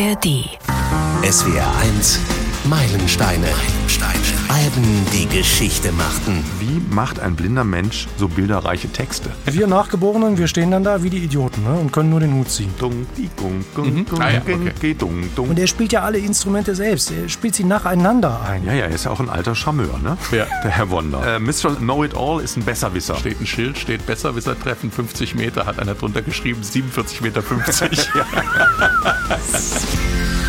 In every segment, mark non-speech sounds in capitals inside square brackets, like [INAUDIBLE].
ARD. SWR 1 Meilensteine. Alben, die Geschichte machten. Wie macht ein blinder Mensch so bilderreiche Texte? Wir Nachgeborenen, wir stehen dann da wie die Idioten ne? und können nur den Hut ziehen. Mhm. Ah ja, okay. Und er spielt ja alle Instrumente selbst. Er spielt sie nacheinander ein. Ja, ja, er ist ja auch ein alter Charmeur, ne? Ja. Der Herr Wonder. Äh, Mr. Know-It-All ist ein Besserwisser. Steht ein Schild, steht Besserwisser treffen 50 Meter, hat einer drunter geschrieben, 47 Meter 50. [LAUGHS] [LAUGHS]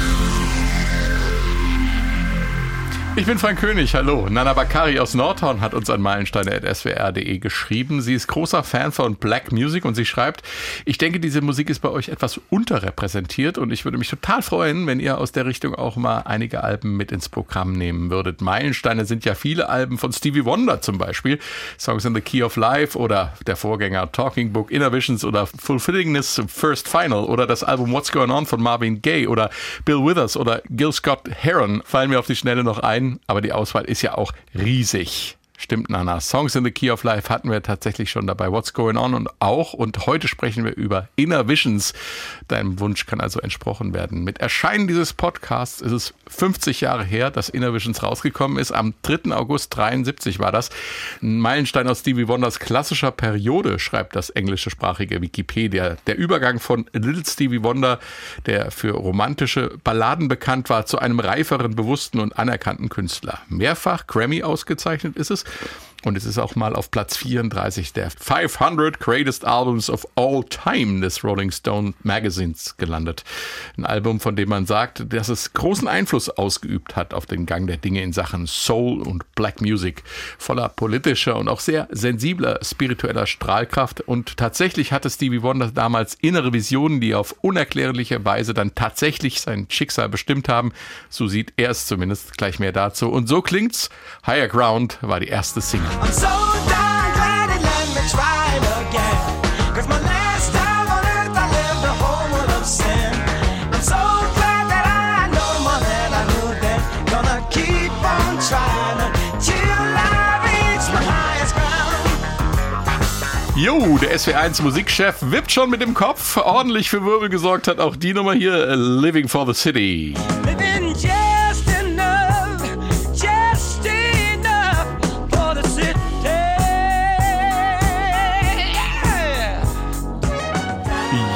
Ich bin Frank König, hallo. Nana Bakari aus Nordhorn hat uns an meilensteine.swr.de geschrieben. Sie ist großer Fan von Black Music und sie schreibt, ich denke, diese Musik ist bei euch etwas unterrepräsentiert und ich würde mich total freuen, wenn ihr aus der Richtung auch mal einige Alben mit ins Programm nehmen würdet. Meilensteine sind ja viele Alben von Stevie Wonder zum Beispiel. Songs in the Key of Life oder der Vorgänger Talking Book, Inner Visions oder Fulfillingness First Final oder das Album What's Going On von Marvin Gaye oder Bill Withers oder Gil Scott Heron fallen mir auf die Schnelle noch ein, aber die Auswahl ist ja auch riesig. Stimmt, Nana. Songs in the Key of Life hatten wir tatsächlich schon dabei. What's Going On und auch. Und heute sprechen wir über Inner Visions. Deinem Wunsch kann also entsprochen werden. Mit Erscheinen dieses Podcasts ist es 50 Jahre her, dass Inner Visions rausgekommen ist. Am 3. August 73 war das. Ein Meilenstein aus Stevie Wonders klassischer Periode, schreibt das englischsprachige Wikipedia. Der Übergang von Little Stevie Wonder, der für romantische Balladen bekannt war, zu einem reiferen, bewussten und anerkannten Künstler. Mehrfach Grammy ausgezeichnet ist es. Und es ist auch mal auf Platz 34 der 500 Greatest Albums of All Time des Rolling Stone Magazines gelandet. Ein Album, von dem man sagt, dass es großen Einfluss ausgeübt hat auf den Gang der Dinge in Sachen Soul und Black Music. Voller politischer und auch sehr sensibler spiritueller Strahlkraft. Und tatsächlich hatte Stevie Wonder damals innere Visionen, die auf unerklärliche Weise dann tatsächlich sein Schicksal bestimmt haben. So sieht er es zumindest. Gleich mehr dazu. Und so klingt's. Higher Ground war die erste Single. Jo, der SW1 Musikchef wippt schon mit dem Kopf. Ordentlich für Wirbel gesorgt hat auch die Nummer hier, äh, Living for the City.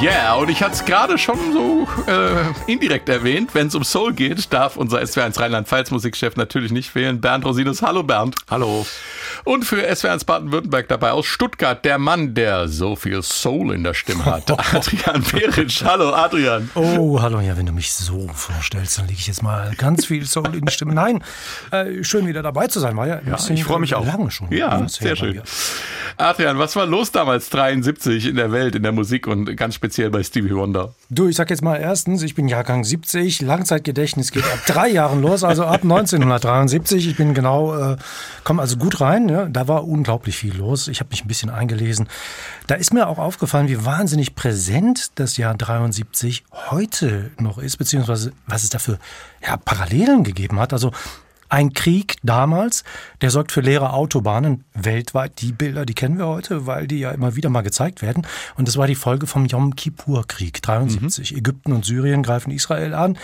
Yeah, und ich hatte es gerade schon so äh, indirekt erwähnt. Wenn es um Soul geht, darf unser SW1 Rheinland-Pfalz Musikchef natürlich nicht fehlen. Bernd Rosinus. Hallo Bernd. Hallo. Und für SW1 Baden-Württemberg dabei aus Stuttgart der Mann, der so viel Soul in der Stimme hat. [LAUGHS] Adrian Peric. Hallo Adrian. Oh, hallo, ja, wenn du mich so vorstellst, dann lege ich jetzt mal ganz viel Soul in die Stimme. Nein, äh, schön wieder dabei zu sein, war ja, bisschen, ich freu mich äh, auch. Lange schon. Ja, Das sehr schön. Adrian, was war los damals 73 in der Welt, in der Musik und ganz speziell bei Stevie Wonder? Du, ich sag jetzt mal erstens, ich bin Jahrgang 70, Langzeitgedächtnis geht ab drei Jahren los, also ab [LAUGHS] 1973. Ich bin genau, äh, komme also gut rein. Ja, da war unglaublich viel los. Ich habe mich ein bisschen eingelesen. Da ist mir auch aufgefallen, wie wahnsinnig präsent das Jahr 73 heute noch ist, beziehungsweise was es dafür ja, Parallelen gegeben hat. Also ein Krieg damals, der sorgt für leere Autobahnen weltweit. Die Bilder, die kennen wir heute, weil die ja immer wieder mal gezeigt werden. Und das war die Folge vom Yom Kippur-Krieg 73. Ägypten und Syrien greifen Israel an.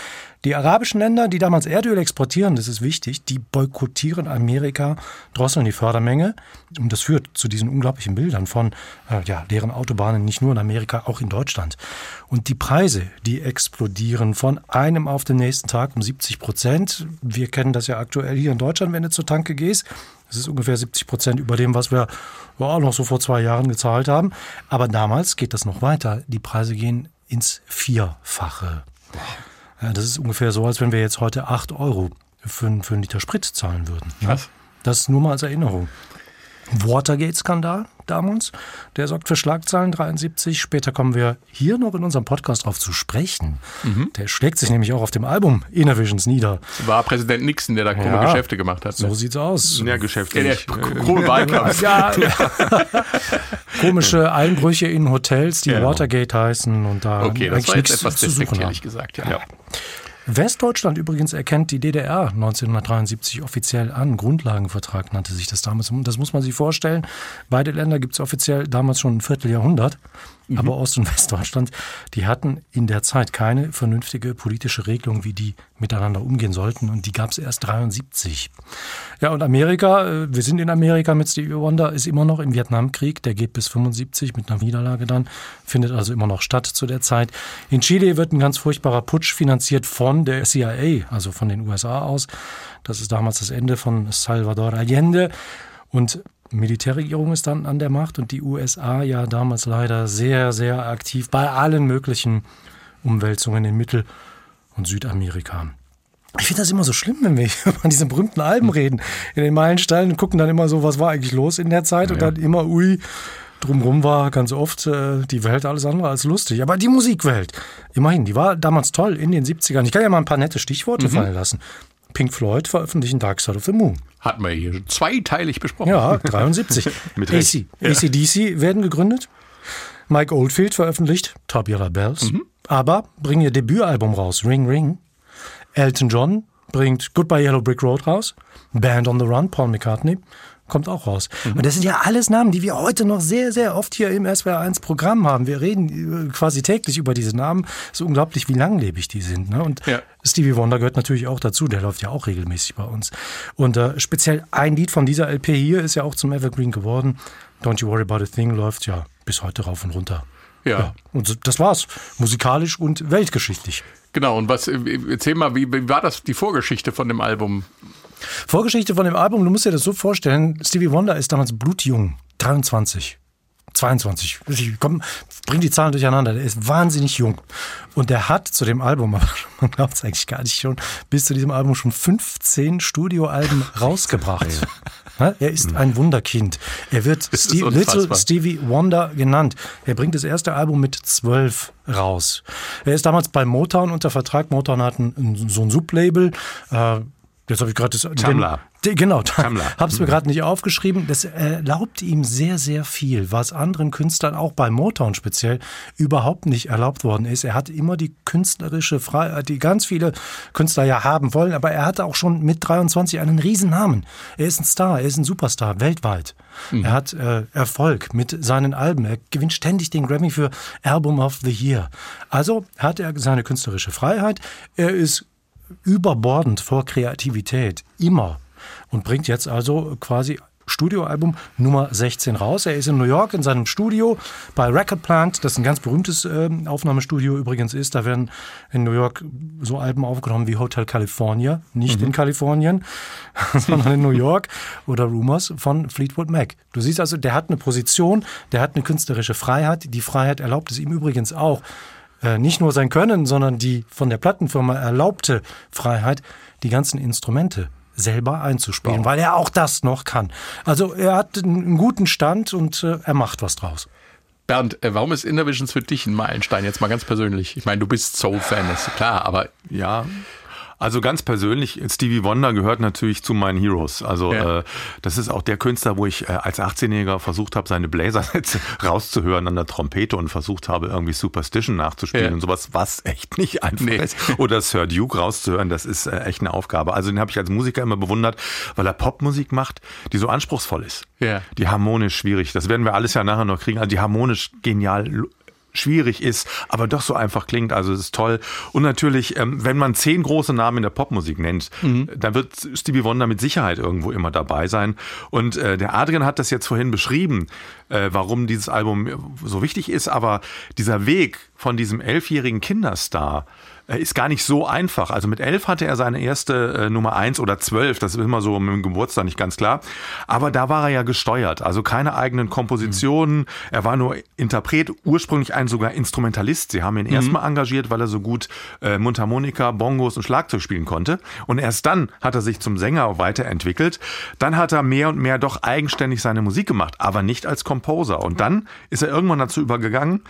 Die arabischen Länder, die damals Erdöl exportieren, das ist wichtig, die boykottieren Amerika, drosseln die Fördermenge. Und das führt zu diesen unglaublichen Bildern von äh, ja, leeren Autobahnen, nicht nur in Amerika, auch in Deutschland. Und die Preise, die explodieren von einem auf den nächsten Tag um 70 Prozent. Wir kennen das ja aktuell hier in Deutschland, wenn du zur Tanke gehst. Das ist ungefähr 70 Prozent über dem, was wir ja, noch so vor zwei Jahren gezahlt haben. Aber damals geht das noch weiter. Die Preise gehen ins Vierfache. Ja, das ist ungefähr so, als wenn wir jetzt heute 8 Euro für, für einen Liter Sprit zahlen würden. ne? Was? Das nur mal als Erinnerung. Watergate-Skandal damals, der sorgt für Schlagzeilen 73. Später kommen wir hier noch in unserem Podcast drauf zu sprechen. Der schlägt sich nämlich auch auf dem Album Inner Visions nieder. War Präsident Nixon, der da krumme Ja. Geschäfte gemacht hat. So Ne? sieht's aus. Ja, [LAUGHS] Ja, krumme Wahlkampf. Ja, komische Einbrüche in Hotels, die Ja. Watergate heißen und da Okay, das war jetzt nichts etwas zu suchen haben. gesagt. Ja. Westdeutschland übrigens erkennt die DDR 1973 offiziell an. Grundlagenvertrag nannte sich das damals. Das muss man sich vorstellen. Beide Länder gibt es offiziell damals schon ein Vierteljahrhundert. Aber Ost- und Westdeutschland, die hatten in der Zeit keine vernünftige politische Regelung, wie die miteinander umgehen sollten. Und die gab es erst 73. Ja, und Amerika, äh, wir sind in Amerika mit Stevie Wonder, ist immer noch im Vietnamkrieg. Der geht bis 75 mit einer Niederlage dann, findet also immer noch statt zu der Zeit. In Chile wird ein ganz furchtbarer Putsch finanziert von der CIA, also von den USA aus. Das ist damals das Ende von Salvador Allende. Und Militärregierung ist dann an der Macht und die USA ja damals leider sehr, sehr aktiv bei allen möglichen Umwälzungen in Mittel- und Südamerika. Ich finde das immer so schlimm, wenn wir [LAUGHS] über diese berühmten Alben reden. In den Meilensteinen und gucken dann immer so, was war eigentlich los in der Zeit und dann immer, ui, drumrum war ganz oft äh, die Welt alles andere als lustig. Aber die Musikwelt, immerhin, die war damals toll in den 70ern. Ich kann ja mal ein paar nette Stichworte fallen lassen. Pink Floyd veröffentlichen Dark Side of the Moon. Hatten wir hier zweiteilig besprochen. Ja, 73. [LAUGHS] Mit AC, ACDC werden gegründet. Mike Oldfield veröffentlicht Top Yellow Bells. Aber bringen ihr Debütalbum raus, Ring Ring. Elton John bringt Goodbye Yellow Brick Road raus. Band on the Run, Paul McCartney, kommt auch raus. Und das sind ja alles Namen, die wir heute noch sehr, sehr oft hier im SWR1 Programm haben. Wir reden äh, quasi täglich über diese Namen. Es ist unglaublich, wie langlebig die sind. Ne? Und Ja. Stevie Wonder gehört natürlich auch dazu, der läuft ja auch regelmäßig bei uns. Und äh, speziell ein Lied von dieser LP hier ist ja auch zum Evergreen geworden. Don't You Worry About a Thing läuft ja bis heute rauf und runter. Ja. Und so- das war's. Musikalisch und weltgeschichtlich. Genau, und was, äh, erzähl mal, wie, wie war das, die Vorgeschichte von dem Album? Vorgeschichte von dem Album, du musst dir das so vorstellen, Stevie Wonder ist damals blutjung, 23. 22. Ich komm, bring die Zahlen durcheinander. Der ist wahnsinnig jung. Und der hat zu dem Album, [LAUGHS] aber man glaubt es eigentlich gar nicht schon, bis zu diesem Album schon 15 Studioalben rausgebracht. Ja, Er ist ein Wunderkind. Er wird [LAUGHS] Steve. Little Stevie Wonder genannt. Er bringt das erste Album mit 12 raus. Er ist damals bei Motown unter Vertrag. Motown hat ein, so ein Sublabel. Äh, jetzt habe ich gerade das. Tamla. Genau, Tamla. habe es mir gerade nicht aufgeschrieben. Das erlaubt ihm sehr, sehr viel, was anderen Künstlern, auch bei Motown speziell, überhaupt nicht erlaubt worden ist. Er hat immer die künstlerische Freiheit, die ganz viele Künstler ja haben wollen, aber er hatte auch schon mit 23 einen Riesennamen. Er ist ein Star, er ist ein Superstar weltweit. Er hat äh, Erfolg mit seinen Alben. Er gewinnt ständig den Grammy für Album of the Year. Also hat er seine künstlerische Freiheit. Er ist überbordend vor Kreativität, immer. Und bringt jetzt also quasi Studioalbum Nummer 16 raus. Er ist in New York in seinem Studio bei Record Plant, das ein ganz berühmtes ähm, Aufnahmestudio übrigens ist. Da werden in New York so Alben aufgenommen wie Hotel California, nicht in Kalifornien, [LAUGHS] sondern in New York oder Rumors von Fleetwood Mac. Du siehst also, der hat eine Position, der hat eine künstlerische Freiheit. Die Freiheit erlaubt es ihm übrigens auch, äh, nicht nur sein Können, sondern die von der Plattenfirma erlaubte Freiheit, die ganzen Instrumente selber einzuspielen, weil er auch das noch kann. Also er hat einen guten Stand und äh, er macht was draus. Bernd, äh, warum ist Innovisions für dich ein Meilenstein? Jetzt mal ganz persönlich. Ich meine, du bist Soul-Fan, ist klar, aber Ja. Also ganz persönlich, Stevie Wonder gehört natürlich zu meinen Heroes. Also Ja. äh, das ist auch der Künstler, wo ich äh, als 18-Jähriger versucht habe, seine Bläsersätze [LAUGHS] rauszuhören an der Trompete und versucht habe, irgendwie Superstition nachzuspielen Ja. und sowas, was echt nicht einfach Nee. ist. Oder Sir Duke rauszuhören, das ist äh, echt eine Aufgabe. Also den habe ich als Musiker immer bewundert, weil er Popmusik macht, die so anspruchsvoll ist. Ja. Die harmonisch schwierig. Das werden wir alles ja nachher noch kriegen. Also die harmonisch genial schwierig ist, aber doch so einfach klingt. Also es ist toll. Und natürlich, ähm, wenn man zehn große Namen in der Popmusik nennt, dann wird Stevie Wonder mit Sicherheit irgendwo immer dabei sein. Und äh, der Adrian hat das jetzt vorhin beschrieben, äh, warum dieses Album so wichtig ist. Aber dieser Weg von diesem elfjährigen Kinderstar ist gar nicht so einfach. Also mit elf hatte er seine erste äh, Nummer eins oder zwölf. Das ist immer so mit dem Geburtstag nicht ganz klar. Aber da war er ja gesteuert. Also keine eigenen Kompositionen. Er war nur Interpret, ursprünglich ein sogar Instrumentalist. Sie haben ihn erstmal engagiert, weil er so gut äh, Mundharmonika, Bongos und Schlagzeug spielen konnte. Und erst dann hat er sich zum Sänger weiterentwickelt. Dann hat er mehr und mehr doch eigenständig seine Musik gemacht, aber nicht als Composer. Und dann ist er irgendwann dazu übergegangen,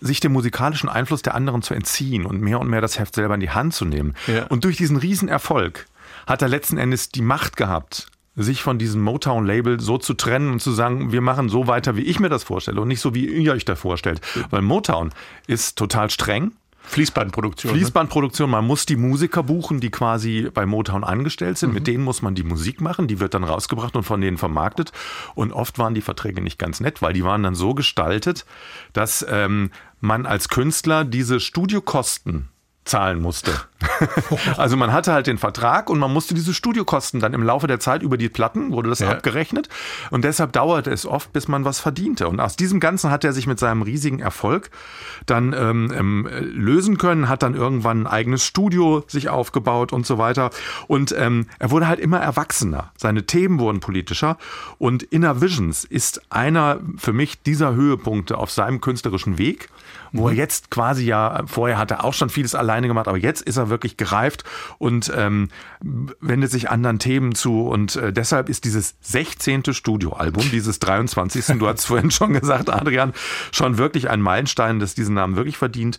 sich dem musikalischen Einfluss der anderen zu entziehen und mehr und mehr das Heft selber in die Hand zu nehmen. Ja. Und durch diesen Riesenerfolg hat er letzten Endes die Macht gehabt, sich von diesem Motown-Label so zu trennen und zu sagen, wir machen so weiter, wie ich mir das vorstelle und nicht so, wie ihr euch das vorstellt. Weil Motown ist total streng. Fließbandproduktion. ne? Fließbandproduktion, man muss die Musiker buchen, die quasi bei Motown angestellt sind. Mit denen muss man die Musik machen, die wird dann rausgebracht und von denen vermarktet. Und oft waren die Verträge nicht ganz nett, weil die waren dann so gestaltet, dass ähm, man als Künstler diese Studiokosten zahlen musste. [LAUGHS] also man hatte halt den Vertrag und man musste diese Studiokosten dann im Laufe der Zeit über die Platten, wurde das Ja. abgerechnet und deshalb dauerte es oft, bis man was verdiente. Und aus diesem Ganzen hat er sich mit seinem riesigen Erfolg dann ähm, ähm, lösen können, hat dann irgendwann ein eigenes Studio sich aufgebaut und so weiter. Und ähm, er wurde halt immer erwachsener. Seine Themen wurden politischer und Inner Visions ist einer für mich dieser Höhepunkte auf seinem künstlerischen Weg wo er jetzt quasi ja, vorher hat er auch schon vieles alleine gemacht, aber jetzt ist er wirklich gereift und ähm, wendet sich anderen Themen zu und äh, deshalb ist dieses 16. Studioalbum, dieses 23. du hast vorhin schon gesagt, Adrian, schon wirklich ein Meilenstein, das diesen Namen wirklich verdient.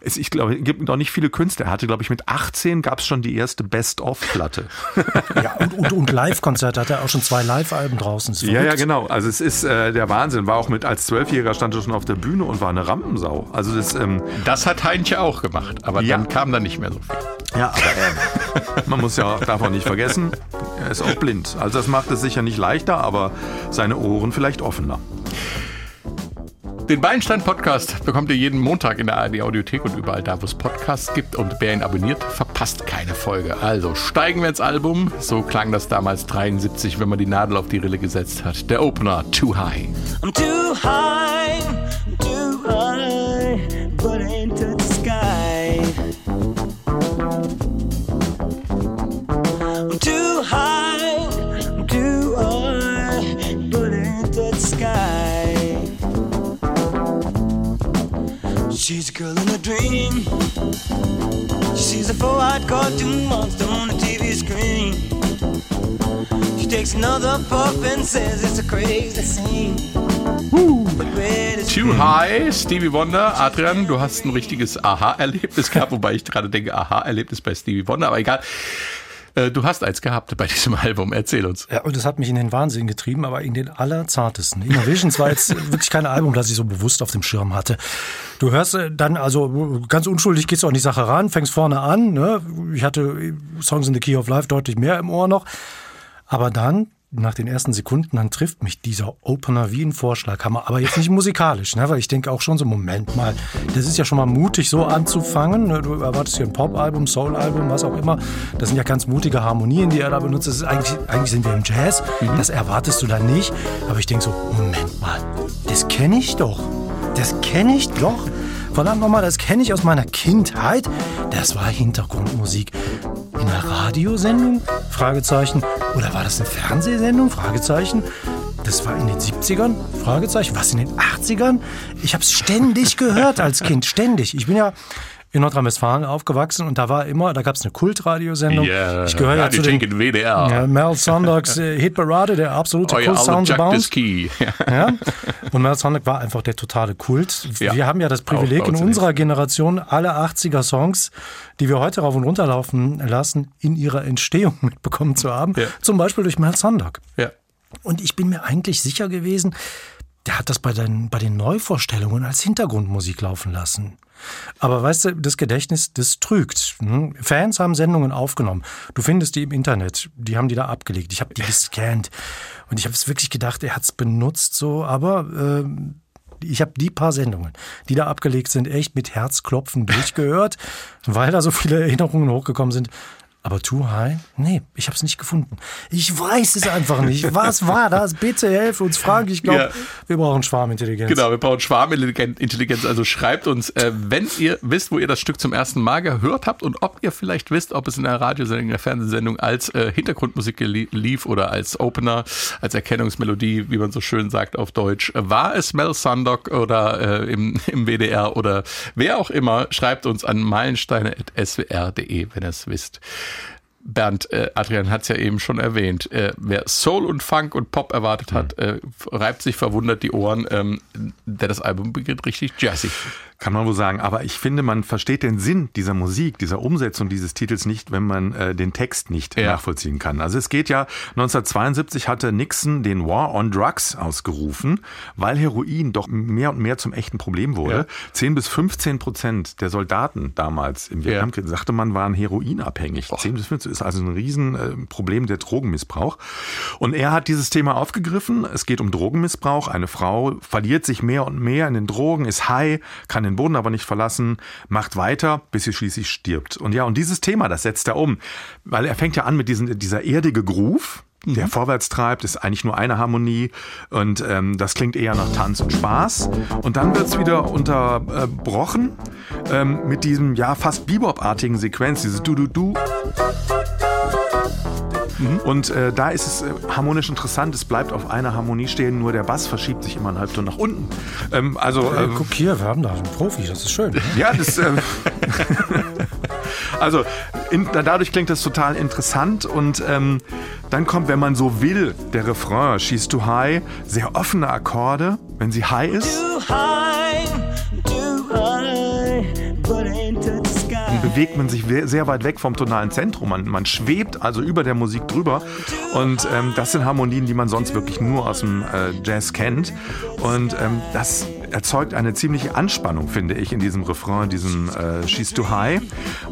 Es, ich glaube, es gibt noch nicht viele Künstler. Er hatte, glaube ich, mit 18 gab es schon die erste Best-of-Platte. [LAUGHS] Ja, und, und, und Live-Konzerte hat er auch schon zwei Live-Alben draußen. Ja, ja, genau. Also es ist äh, der Wahnsinn. War auch mit als Zwölfjähriger stand er schon auf der Bühne und war eine Rampensau. Also das, ähm, Das hat Heinche auch gemacht, aber Ja. dann kam da nicht mehr so viel. ja, aber er, man muss ja auch davon nicht vergessen, er ist auch blind. Also das macht es sicher nicht leichter, aber seine Ohren vielleicht offener. Den Beinstein-Podcast bekommt ihr jeden Montag in der ARD Audiothek und überall da, wo es Podcasts gibt. Und wer ihn abonniert, verpasst keine Folge. Also steigen wir ins Album. So klang das damals 73, wenn man die Nadel auf die Rille gesetzt hat. Der Opener, Too High. I'm too high, She's a girl in a dream. She sees a four-eyed cartoon monster on the TV screen. She takes another puff and says it's a crazy scene. Too High, Stevie Wonder. Adrian, du hast ein richtiges Aha-Erlebnis gehabt, wobei ich gerade denke, Aha-Erlebnis bei Stevie Wonder, aber egal. Äh, Du hast eins gehabt bei diesem [LAUGHS] Album. Erzähl uns. Ja, und das hat mich in den Wahnsinn getrieben, aber in den allerzartesten. Innovations war jetzt [LAUGHS] wirklich kein Album, das ich so bewusst auf dem Schirm hatte. Du hörst äh, dann, also ganz unschuldig gehst du an die Sache ran, fängst vorne an. Ne? Ich hatte Songs in the Key of Life deutlich mehr im Ohr noch. Aber dann, nach den ersten Sekunden, dann trifft mich dieser Opener wie ein Vorschlaghammer. Aber jetzt nicht musikalisch, ne? weil ich denke auch schon so, Moment mal, das ist ja schon mal mutig, so anzufangen. Ne? Du erwartest hier ein Pop-Album, Soul-Album, was auch immer. Das sind ja ganz mutige Harmonien, die er da benutzt. Das ist eigentlich, eigentlich sind wir im Jazz. Das erwartest du dann nicht. Aber ich denke so, Moment mal, das kenne ich doch. Das kenne ich doch. Verdammt nochmal, das kenne ich aus meiner Kindheit. Das war Hintergrundmusik. In einer Radiosendung? Fragezeichen. Oder war das eine Fernsehsendung? Fragezeichen. Das war in den 70ern? Fragezeichen. Was in den 80ern? Ich habe es ständig gehört als Kind. Ständig. Ich bin ja in Nordrhein-Westfalen aufgewachsen und da war immer, da gab es eine Kultradiosendung. ich gehöre ja zu den in WDR. ja, Mel Sondags äh, Hitparade, der absolute Euer Sounds Jack Bounce. [LAUGHS] Ja? Und Mel Sonic war einfach der totale Kult. Ja. Wir haben ja das Privileg in in unserer Generation, alle 80er Songs, die wir heute rauf und runter laufen lassen, in ihrer Entstehung [LAUGHS] mitbekommen zu haben. Ja. Zum Beispiel durch Mel Sondag. Ja. Und ich bin mir eigentlich sicher gewesen, der hat das bei den, bei den Neuvorstellungen als Hintergrundmusik laufen lassen. Aber weißt du, das Gedächtnis, das trügt. hm? Fans haben Sendungen aufgenommen. Du findest die im Internet. Die haben die da abgelegt. Ich habe die gescannt. Und ich habe es wirklich gedacht, er hat es benutzt so. Aber ähm, ich habe die paar Sendungen, die da abgelegt sind, echt mit Herzklopfen durchgehört, [LAUGHS] weil da so viele Erinnerungen hochgekommen sind. Aber Too High? Nee, ich habe es nicht gefunden. Ich weiß es einfach nicht. Was war das? Bitte helft uns, Frank. Ich glaube, Ja. wir brauchen Schwarmintelligenz. Genau, wir brauchen Schwarmintelligenz. Also schreibt uns, äh, wenn ihr wisst, wo ihr das Stück zum ersten Mal gehört habt und ob ihr vielleicht wisst, ob es in der Radiosendung, in der Fernsehsendung als äh, Hintergrundmusik lief oder als Opener, als Erkennungsmelodie, wie man so schön sagt auf Deutsch. War es Mel Sundog oder äh, im, [LAUGHS] im WDR oder wer auch immer, schreibt uns an meilensteine.swr.de, wenn ihr es wisst. Bernd, äh, Adrian hat es ja eben schon erwähnt. Äh, wer Soul und Funk und Pop erwartet hat, äh, reibt sich verwundert die Ohren, ähm, denn das Album beginnt richtig jazzy. Kann man wohl sagen. Aber ich finde, man versteht den Sinn dieser Musik, dieser Umsetzung dieses Titels nicht, wenn man äh, den Text nicht Ja. nachvollziehen kann. Also es geht ja, 1972 hatte Nixon den War on Drugs ausgerufen, weil Heroin doch mehr und mehr zum echten Problem wurde. Ja. 10 bis 15 Prozent der Soldaten damals im Vietnamkrieg, sagte man, waren heroinabhängig. 10 bis 15 ist also ein Riesenproblem der Drogenmissbrauch. Und er hat dieses Thema aufgegriffen. Es geht um Drogenmissbrauch. Eine Frau verliert sich mehr und mehr in den Drogen, ist high, kann den Boden aber nicht verlassen, macht weiter, bis sie schließlich stirbt. Und ja, und dieses Thema, das setzt er um. Weil er fängt ja an mit diesen, dieser erdige Groove, der vorwärts treibt, ist eigentlich nur eine Harmonie und ähm, das klingt eher nach Tanz und Spaß. Und dann wird's wieder unterbrochen ähm, mit diesem ja fast Bebop-artigen Sequenz, dieses Du-Du-Du. Und äh, da ist es äh, harmonisch interessant, es bleibt auf einer Harmonie stehen, nur der Bass verschiebt sich immer einen Halbton nach unten. Ähm, also Äh, äh, guck hier, wir haben da einen Profi, das ist schön. Ne? [LAUGHS] ja, das. Äh, [LAUGHS] also in, dadurch klingt das total interessant und ähm, dann kommt, wenn man so will, der Refrain She's Too High, sehr offene Akkorde, wenn sie high ist. Too high, too bewegt man sich sehr weit weg vom tonalen Zentrum. Man, man schwebt also über der Musik drüber. Und ähm, das sind Harmonien, die man sonst wirklich nur aus dem äh, Jazz kennt. Und ähm, das erzeugt eine ziemliche Anspannung, finde ich, in diesem Refrain, diesem äh, She's Too High.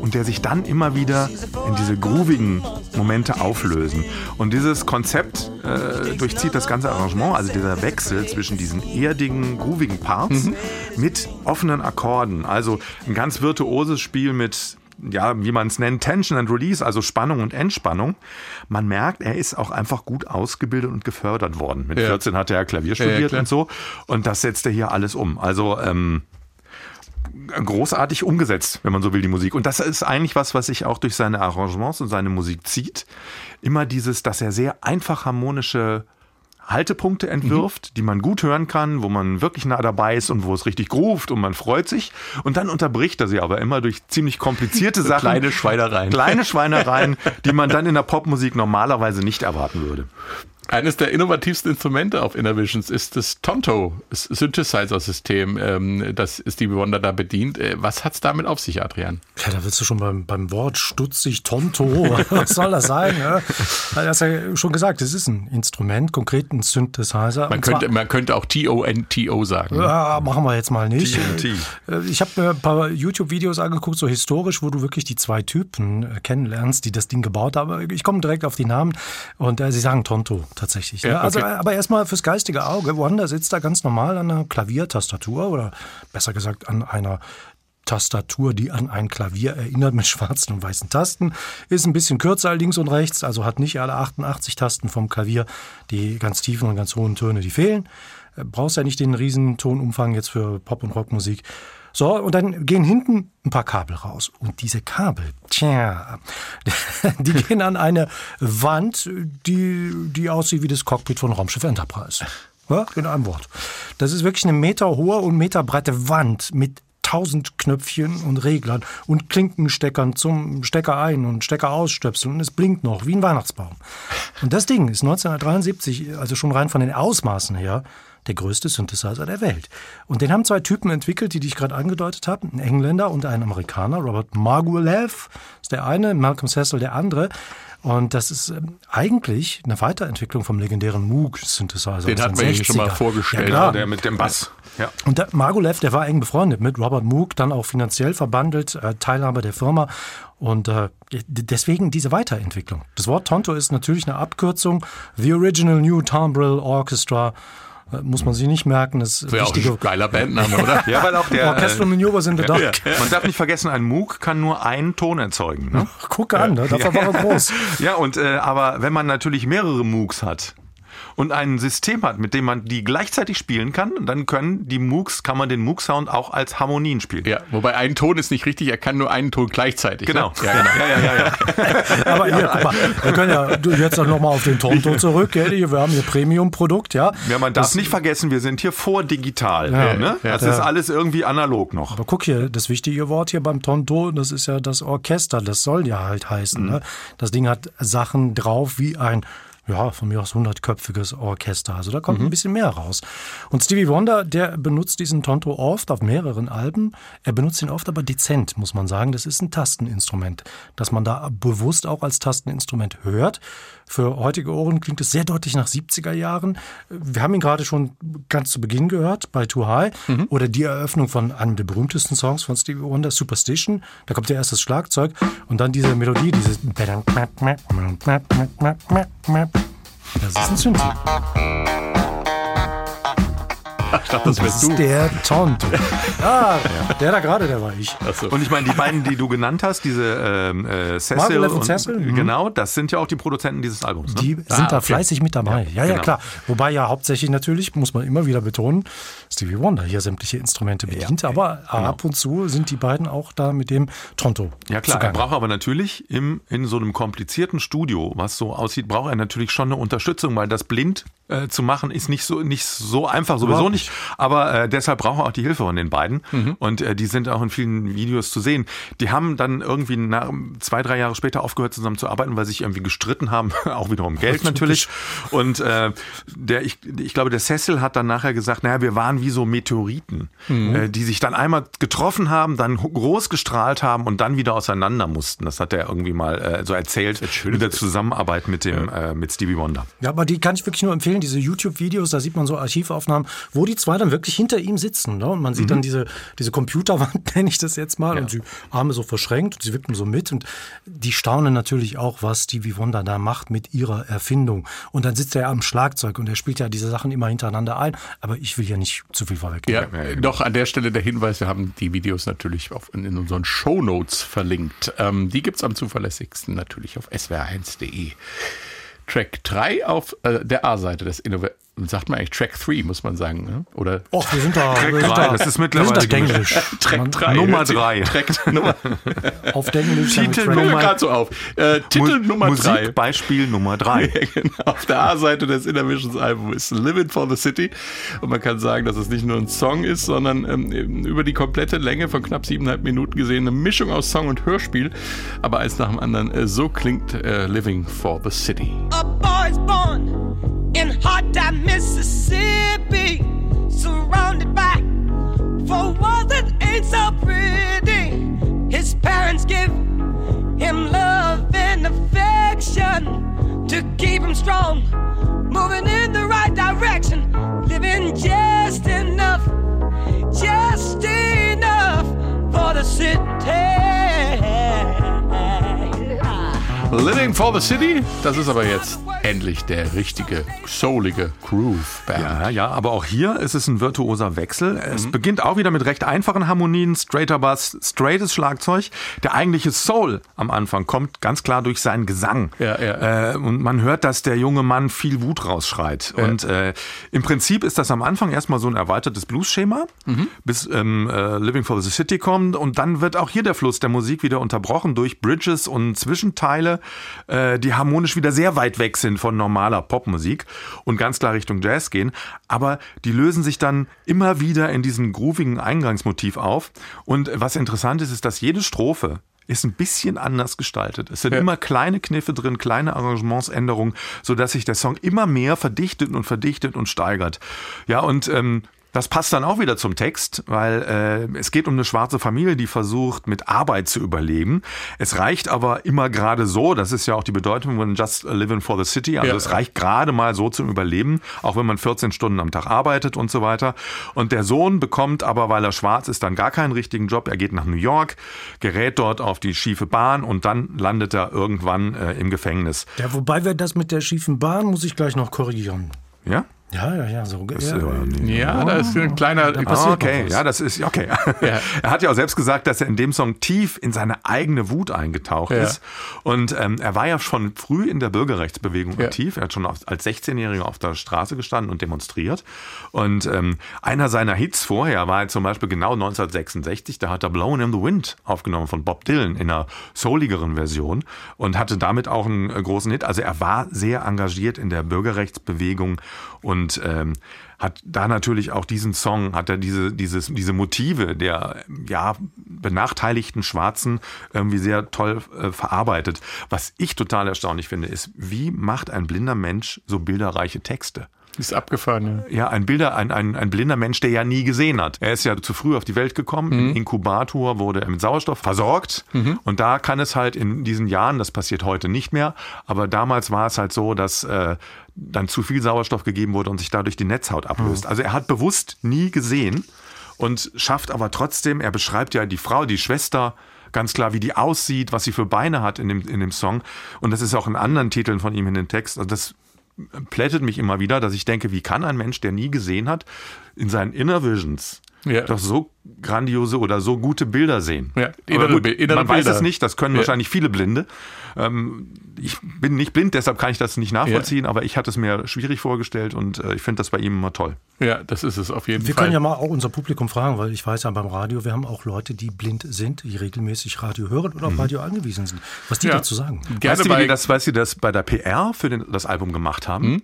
Und der sich dann immer wieder in diese groovigen Momente auflösen. Und dieses Konzept äh, durchzieht das ganze Arrangement, also dieser Wechsel zwischen diesen erdigen, groovigen Parts mit offenen Akkorden. Also ein ganz virtuoses Spiel mit ja, wie man es nennt, Tension and Release, also Spannung und Entspannung. Man merkt, er ist auch einfach gut ausgebildet und gefördert worden. Mit Ja. 14 hat er Klavier Ja, ja, studiert klar. und so. Und das setzt er hier alles um. Also ähm, großartig umgesetzt, wenn man so will, die Musik. Und das ist eigentlich was, was sich auch durch seine Arrangements und seine Musik zieht. Immer dieses, dass er sehr einfach harmonische Haltepunkte entwirft, die man gut hören kann, wo man wirklich nah dabei ist und wo es richtig groovt und man freut sich. Und dann unterbricht er sie aber immer durch ziemlich komplizierte [LAUGHS] Sachen. kleine Schweinereien. Kleine Schweinereien, die man dann in der Popmusik normalerweise nicht erwarten würde. Eines der innovativsten Instrumente auf Innovisions ist das Tonto das Synthesizer-System, ähm, das Stevie Wonder da bedient. Äh, Was hat's damit auf sich, Adrian? Ja, da willst du schon beim, beim Wort stutzig, Tonto. [LAUGHS] Was soll das sein? Ne? Du hast ja schon gesagt, es ist ein Instrument, konkret ein Synthesizer. Man könnte, man könnte auch T-O-N-T-O sagen. Ja, machen wir jetzt mal nicht. TNT. Äh, Ich habe mir ein paar YouTube-Videos angeguckt, so historisch, wo du wirklich die zwei Typen äh, kennenlernst, die das Ding gebaut haben. Ich komme direkt auf die Namen und äh, sie sagen Tonto tatsächlich. Ja, Ja, also, okay. aber erstmal fürs geistige Auge. Wanda sitzt da ganz normal an einer Klaviertastatur oder besser gesagt an einer Tastatur, die an ein Klavier erinnert mit schwarzen und weißen Tasten. Ist ein bisschen kürzer links und rechts, also hat nicht alle 88 Tasten vom Klavier. Die ganz tiefen und ganz hohen Töne, die fehlen. Äh, Brauchst ja nicht den riesen Tonumfang jetzt für Pop- und Rockmusik. So, und dann gehen hinten ein paar Kabel raus. Und diese Kabel, tja, [LAUGHS] die gehen an eine Wand, die, die aussieht wie das Cockpit von Raumschiff Enterprise. Ja, in einem Wort. Das ist wirklich eine meterhohe und meterbreite Wand mit tausend Knöpfchen und Reglern und Klinkensteckern zum Stecker ein und Stecker ausstöpseln und es blinkt noch wie ein Weihnachtsbaum. Und das Ding ist 1973, also schon rein von den Ausmaßen her, der größte Synthesizer der Welt. Und den haben zwei Typen entwickelt, die, die ich gerade angedeutet habe, ein Engländer und ein Amerikaner, Robert Margoulev ist der eine, Malcolm Cecil der andere. Und das ist ähm, eigentlich eine Weiterentwicklung vom legendären Moog-Synthesizer. Den hatten den wir echt schon mal 60er. vorgestellt. Ja. Der mit dem Bass. Ja. Und der Margolev, der war eng befreundet mit Robert Moog, dann auch finanziell verbandelt, äh, Teilhaber der Firma. Und äh, deswegen diese Weiterentwicklung. Das Wort Tonto ist natürlich eine Abkürzung. The Original New Timbrel Orchestra. Muss man sich nicht merken. Das Wäre auch wichtige ein geiler Bandname, oder? [LAUGHS] ja, weil auch der. Orchestral Manövers in the Dark. Äh, man darf nicht vergessen, ein Moog kann nur einen Ton erzeugen. Ne? Guck an, ne? dafür war er groß. Ja, und äh, aber wenn man natürlich mehrere Moogs hat und ein System hat, mit dem man die gleichzeitig spielen kann, dann können die Moogs, kann man den Moog-Sound auch als Harmonien spielen. Ja, wobei ein Ton ist nicht richtig, er kann nur einen Ton gleichzeitig. Genau. Ne? Ja, genau. Ja, ja, ja, ja. [LAUGHS] Aber hier, guck mal, wir können ja du, jetzt noch mal auf den Tonto zurück. Gell? Wir haben hier Premium-Produkt, ja. ja man darf nicht vergessen, wir sind hier vordigital. Ja, ne? ja. Das ist alles irgendwie analog noch. Aber guck hier, das wichtige Wort hier beim Tonto, das ist ja das Orchester, das soll ja halt heißen. Mhm. Ne? Das Ding hat Sachen drauf wie ein ja, von mir aus hundertköpfiges Orchester. Also da kommt ein bisschen mehr raus. Und Stevie Wonder, der benutzt diesen Tonto oft auf mehreren Alben. Er benutzt ihn oft aber dezent, muss man sagen. Das ist ein Tasteninstrument, das man da bewusst auch als Tasteninstrument hört. Für heutige Ohren klingt es sehr deutlich nach 70er Jahren. Wir haben ihn gerade schon ganz zu Beginn gehört bei Too High oder die Eröffnung von einem der berühmtesten Songs von Stevie Wonder, Superstition. Da kommt ja erst das Schlagzeug und dann diese Melodie, dieses das ist ein Synthi. Ich dachte, das Das wärst du. ist der Tonto. Ah, der da gerade, der war ich. Achso. Und ich meine, die beiden, die du genannt hast, diese ähm, äh, Cecil und und Cecil, mhm. genau, das sind ja auch die Produzenten dieses Albums. Ne? Die sind da okay. fleißig mit dabei. Ja, ja, genau. klar. Wobei ja hauptsächlich natürlich, muss man immer wieder betonen, Stevie Wonder hier sämtliche Instrumente bedient. aber ab und zu sind die beiden auch da mit dem Tonto. Ja klar, er zugange. braucht aber natürlich im, in so einem komplizierten Studio, was so aussieht, braucht er natürlich schon eine Unterstützung, weil das blind äh, zu machen ist nicht so nicht so einfach, sowieso Überhaupt nicht. Aber äh, deshalb braucht er auch die Hilfe von den beiden. Mhm. Und äh, die sind auch in vielen Videos zu sehen. Die haben dann irgendwie nach, zwei, drei Jahre später aufgehört zusammen zu arbeiten, weil sie sich irgendwie gestritten haben, [LAUGHS] auch wieder um Geld natürlich. Und äh, der, ich, ich glaube, der Cecil hat dann nachher gesagt, naja, wir waren wie so Meteoriten, Mhm. äh, die sich dann einmal getroffen haben, dann groß gestrahlt haben und dann wieder auseinander mussten. Das hat er irgendwie mal äh, so erzählt in der Zusammenarbeit mit dem äh, mit Stevie Wonder. Ja, aber die kann ich wirklich nur empfehlen, diese YouTube-Videos, da sieht man so Archivaufnahmen, wo die zwei dann wirklich hinter ihm sitzen. Ne? Und man sieht dann diese, diese Computerwand, [LAUGHS] nenne ich das jetzt mal, und die Arme so verschränkt und sie wippen so mit. Und die staunen natürlich auch, was Stevie Wonder da macht mit ihrer Erfindung. Und dann sitzt er am Schlagzeug und er spielt ja diese Sachen immer hintereinander ein. Aber ich will ja nicht zu viel vorwegnehmen. Ja, doch an der Stelle der Hinweis, wir haben die Videos natürlich auf, in, unseren Shownotes verlinkt. Ähm, die gibt's am zuverlässigsten natürlich auf swr1.de. Track 3 auf äh, der A-Seite des Innova sagt man eigentlich Track 3, muss man sagen, ne? oder Och, wir sind da, Track wir sind drei, da, das ist wir mittlerweile sind da Denglisch. [LAUGHS] Track Man- 3. Nummer hört sich- drei. Track Nummer, [LAUGHS] Auf mit Titel Nummer- gerade so auf. Äh, Titel Mu- Nummer 3. Musikbeispiel Nummer drei. [LAUGHS] genau. Auf der A-Seite des Innervisions Albums ist Living for the City. Und man kann sagen, dass es nicht nur ein Song ist, sondern ähm, über die komplette Länge von knapp siebeneinhalb Minuten gesehen eine Mischung aus Song und Hörspiel. Aber eins nach dem anderen. Äh, so klingt äh, Living for the City. A born in hot time Mississippi, surrounded by four walls that ain't so pretty. His parents give him love and affection to keep him strong, moving in the right direction, living just enough, just enough for the city. Living for the City, das ist aber jetzt endlich der richtige, soulige Groove Band. Ja, ja, aber auch hier ist es ein virtuoser Wechsel. Mhm. Es beginnt auch wieder mit recht einfachen Harmonien, straighter Bass, straightes Schlagzeug. Der eigentliche Soul am Anfang kommt ganz klar durch seinen Gesang. Ja, ja. Äh, und man hört, dass der junge Mann viel Wut rausschreit. Und äh, im Prinzip ist das am Anfang erstmal so ein erweitertes Blues-Schema, Mhm. bis ähm, äh, Living for the City kommt. Und dann wird auch hier der Fluss der Musik wieder unterbrochen durch Bridges und Zwischenteile, äh, die harmonisch wieder sehr weit weg sind von normaler Popmusik und ganz klar Richtung Jazz gehen. Aber die lösen sich dann immer wieder in diesem groovigen Eingangsmotiv auf. Und was interessant ist, ist, dass jede Strophe ist ein bisschen anders gestaltet. Es sind Ja. immer kleine Kniffe drin, kleine Arrangementsänderungen, sodass sich der Song immer mehr verdichtet und verdichtet und steigert. Ja, und ähm, das passt dann auch wieder zum Text, weil äh, es geht um eine schwarze Familie, die versucht, mit Arbeit zu überleben. Es reicht aber immer gerade so, das ist ja auch die Bedeutung von Just Living for the City, also Ja. es reicht gerade mal so zum Überleben, auch wenn man 14 Stunden am Tag arbeitet und so weiter. Und der Sohn bekommt aber, weil er schwarz ist, dann gar keinen richtigen Job. Er geht nach New York, gerät dort auf die schiefe Bahn und dann landet er irgendwann äh, im Gefängnis. Ja, wobei wir das mit der schiefen Bahn, muss ich gleich noch korrigieren. Ja? Ja, ja, ja. So, Das, ja, Ja, da ist ein kleiner. passiert Ah, okay, was. ja, das ist okay. Ja. [LAUGHS] Er hat ja auch selbst gesagt, dass er in dem Song tief in seine eigene Wut eingetaucht Ja. ist. Und ähm, er war ja schon früh in der Bürgerrechtsbewegung Ja. aktiv. Er hat schon als 16-Jähriger auf der Straße gestanden und demonstriert. Und ähm, einer seiner Hits vorher war zum Beispiel genau 1966. Da hat er Blown in the Wind aufgenommen von Bob Dylan in einer souligeren Version und hatte damit auch einen äh, großen Hit. Also er war sehr engagiert in der Bürgerrechtsbewegung und ähm, hat da natürlich auch diesen Song, hat er diese, dieses, diese Motive der ja benachteiligten Schwarzen irgendwie sehr toll äh, verarbeitet. Was ich total erstaunlich finde, ist, wie macht ein blinder Mensch so bilderreiche Texte? Ist abgefahren, ja. Ja, ein Bilder, ein, ein, ein blinder Mensch, der ja nie gesehen hat. Er ist ja zu früh auf die Welt gekommen. Im Inkubator wurde er mit Sauerstoff versorgt. Und da kann es halt in diesen Jahren, das passiert heute nicht mehr, aber damals war es halt so, dass äh, dann zu viel Sauerstoff gegeben wurde und sich dadurch die Netzhaut ablöst. Also er hat bewusst nie gesehen und schafft aber trotzdem, er beschreibt ja die Frau, die Schwester, ganz klar, wie die aussieht, was sie für Beine hat in dem, in dem Song. Und das ist auch in anderen Titeln von ihm in den Text. Also das plättet mich immer wieder, dass ich denke, wie kann ein Mensch, der nie gesehen hat, in seinen Inner Visions Ja. doch so grandiose oder so gute Bilder sehen. Ja, innere gut, innere man weiß Bilder. es nicht, das können Ja. wahrscheinlich viele Blinde. Ähm, ich bin nicht blind, deshalb kann ich das nicht nachvollziehen, aber ich hatte es mir schwierig vorgestellt und äh, ich finde das bei ihm immer toll. Ja, das ist es auf jeden Wir Fall. können ja mal auch unser Publikum fragen, weil ich weiß ja beim Radio, wir haben auch Leute, die blind sind, die regelmäßig Radio hören oder auf Radio angewiesen sind. Was die Ja. dazu sagen. Gerne weißt du, wie das, weißt du, das bei der PR für den, das Album gemacht haben? Mhm.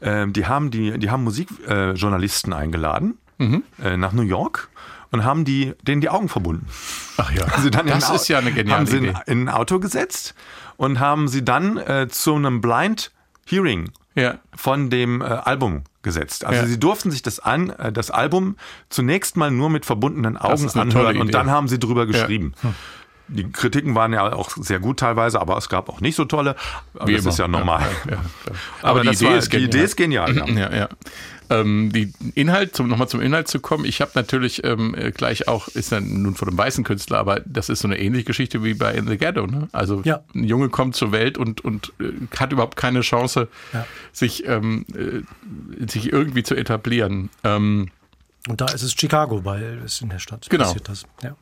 Ähm, die haben die, die haben Musikjournalisten äh, eingeladen Mhm. äh, nach New York und haben die, denen die Augen verbunden. Ach ja, [LAUGHS] Also dann das in ist ja eine geniale haben sie in, Idee. in ein Auto gesetzt und haben sie dann äh, zu einem Blind Hearing Ja. von dem äh, Album gesetzt. Also Ja. sie durften sich das an äh, das Album zunächst mal nur mit verbundenen Augen anhören und dann haben sie drüber Ja. geschrieben. Die Kritiken waren ja auch sehr gut teilweise, aber es gab auch nicht so tolle. Aber Wie das immer. ist ja normal. Aber, Aber die das Idee war, ist die genial. Idee ist genial. Ja, ja. Ähm, die Inhalt, zum, nochmal zum Inhalt zu kommen, ich habe natürlich ähm, äh, gleich auch, ist dann nun von einem weißen Künstler, aber das ist so eine ähnliche Geschichte wie bei In the Ghetto. Ne? Also Ja. ein Junge kommt zur Welt und, und äh, hat überhaupt keine Chance, Ja. sich, ähm, äh, sich irgendwie zu etablieren. Ähm, Und da ist es Chicago, weil es in der Stadt Genau. passiert das. Ja.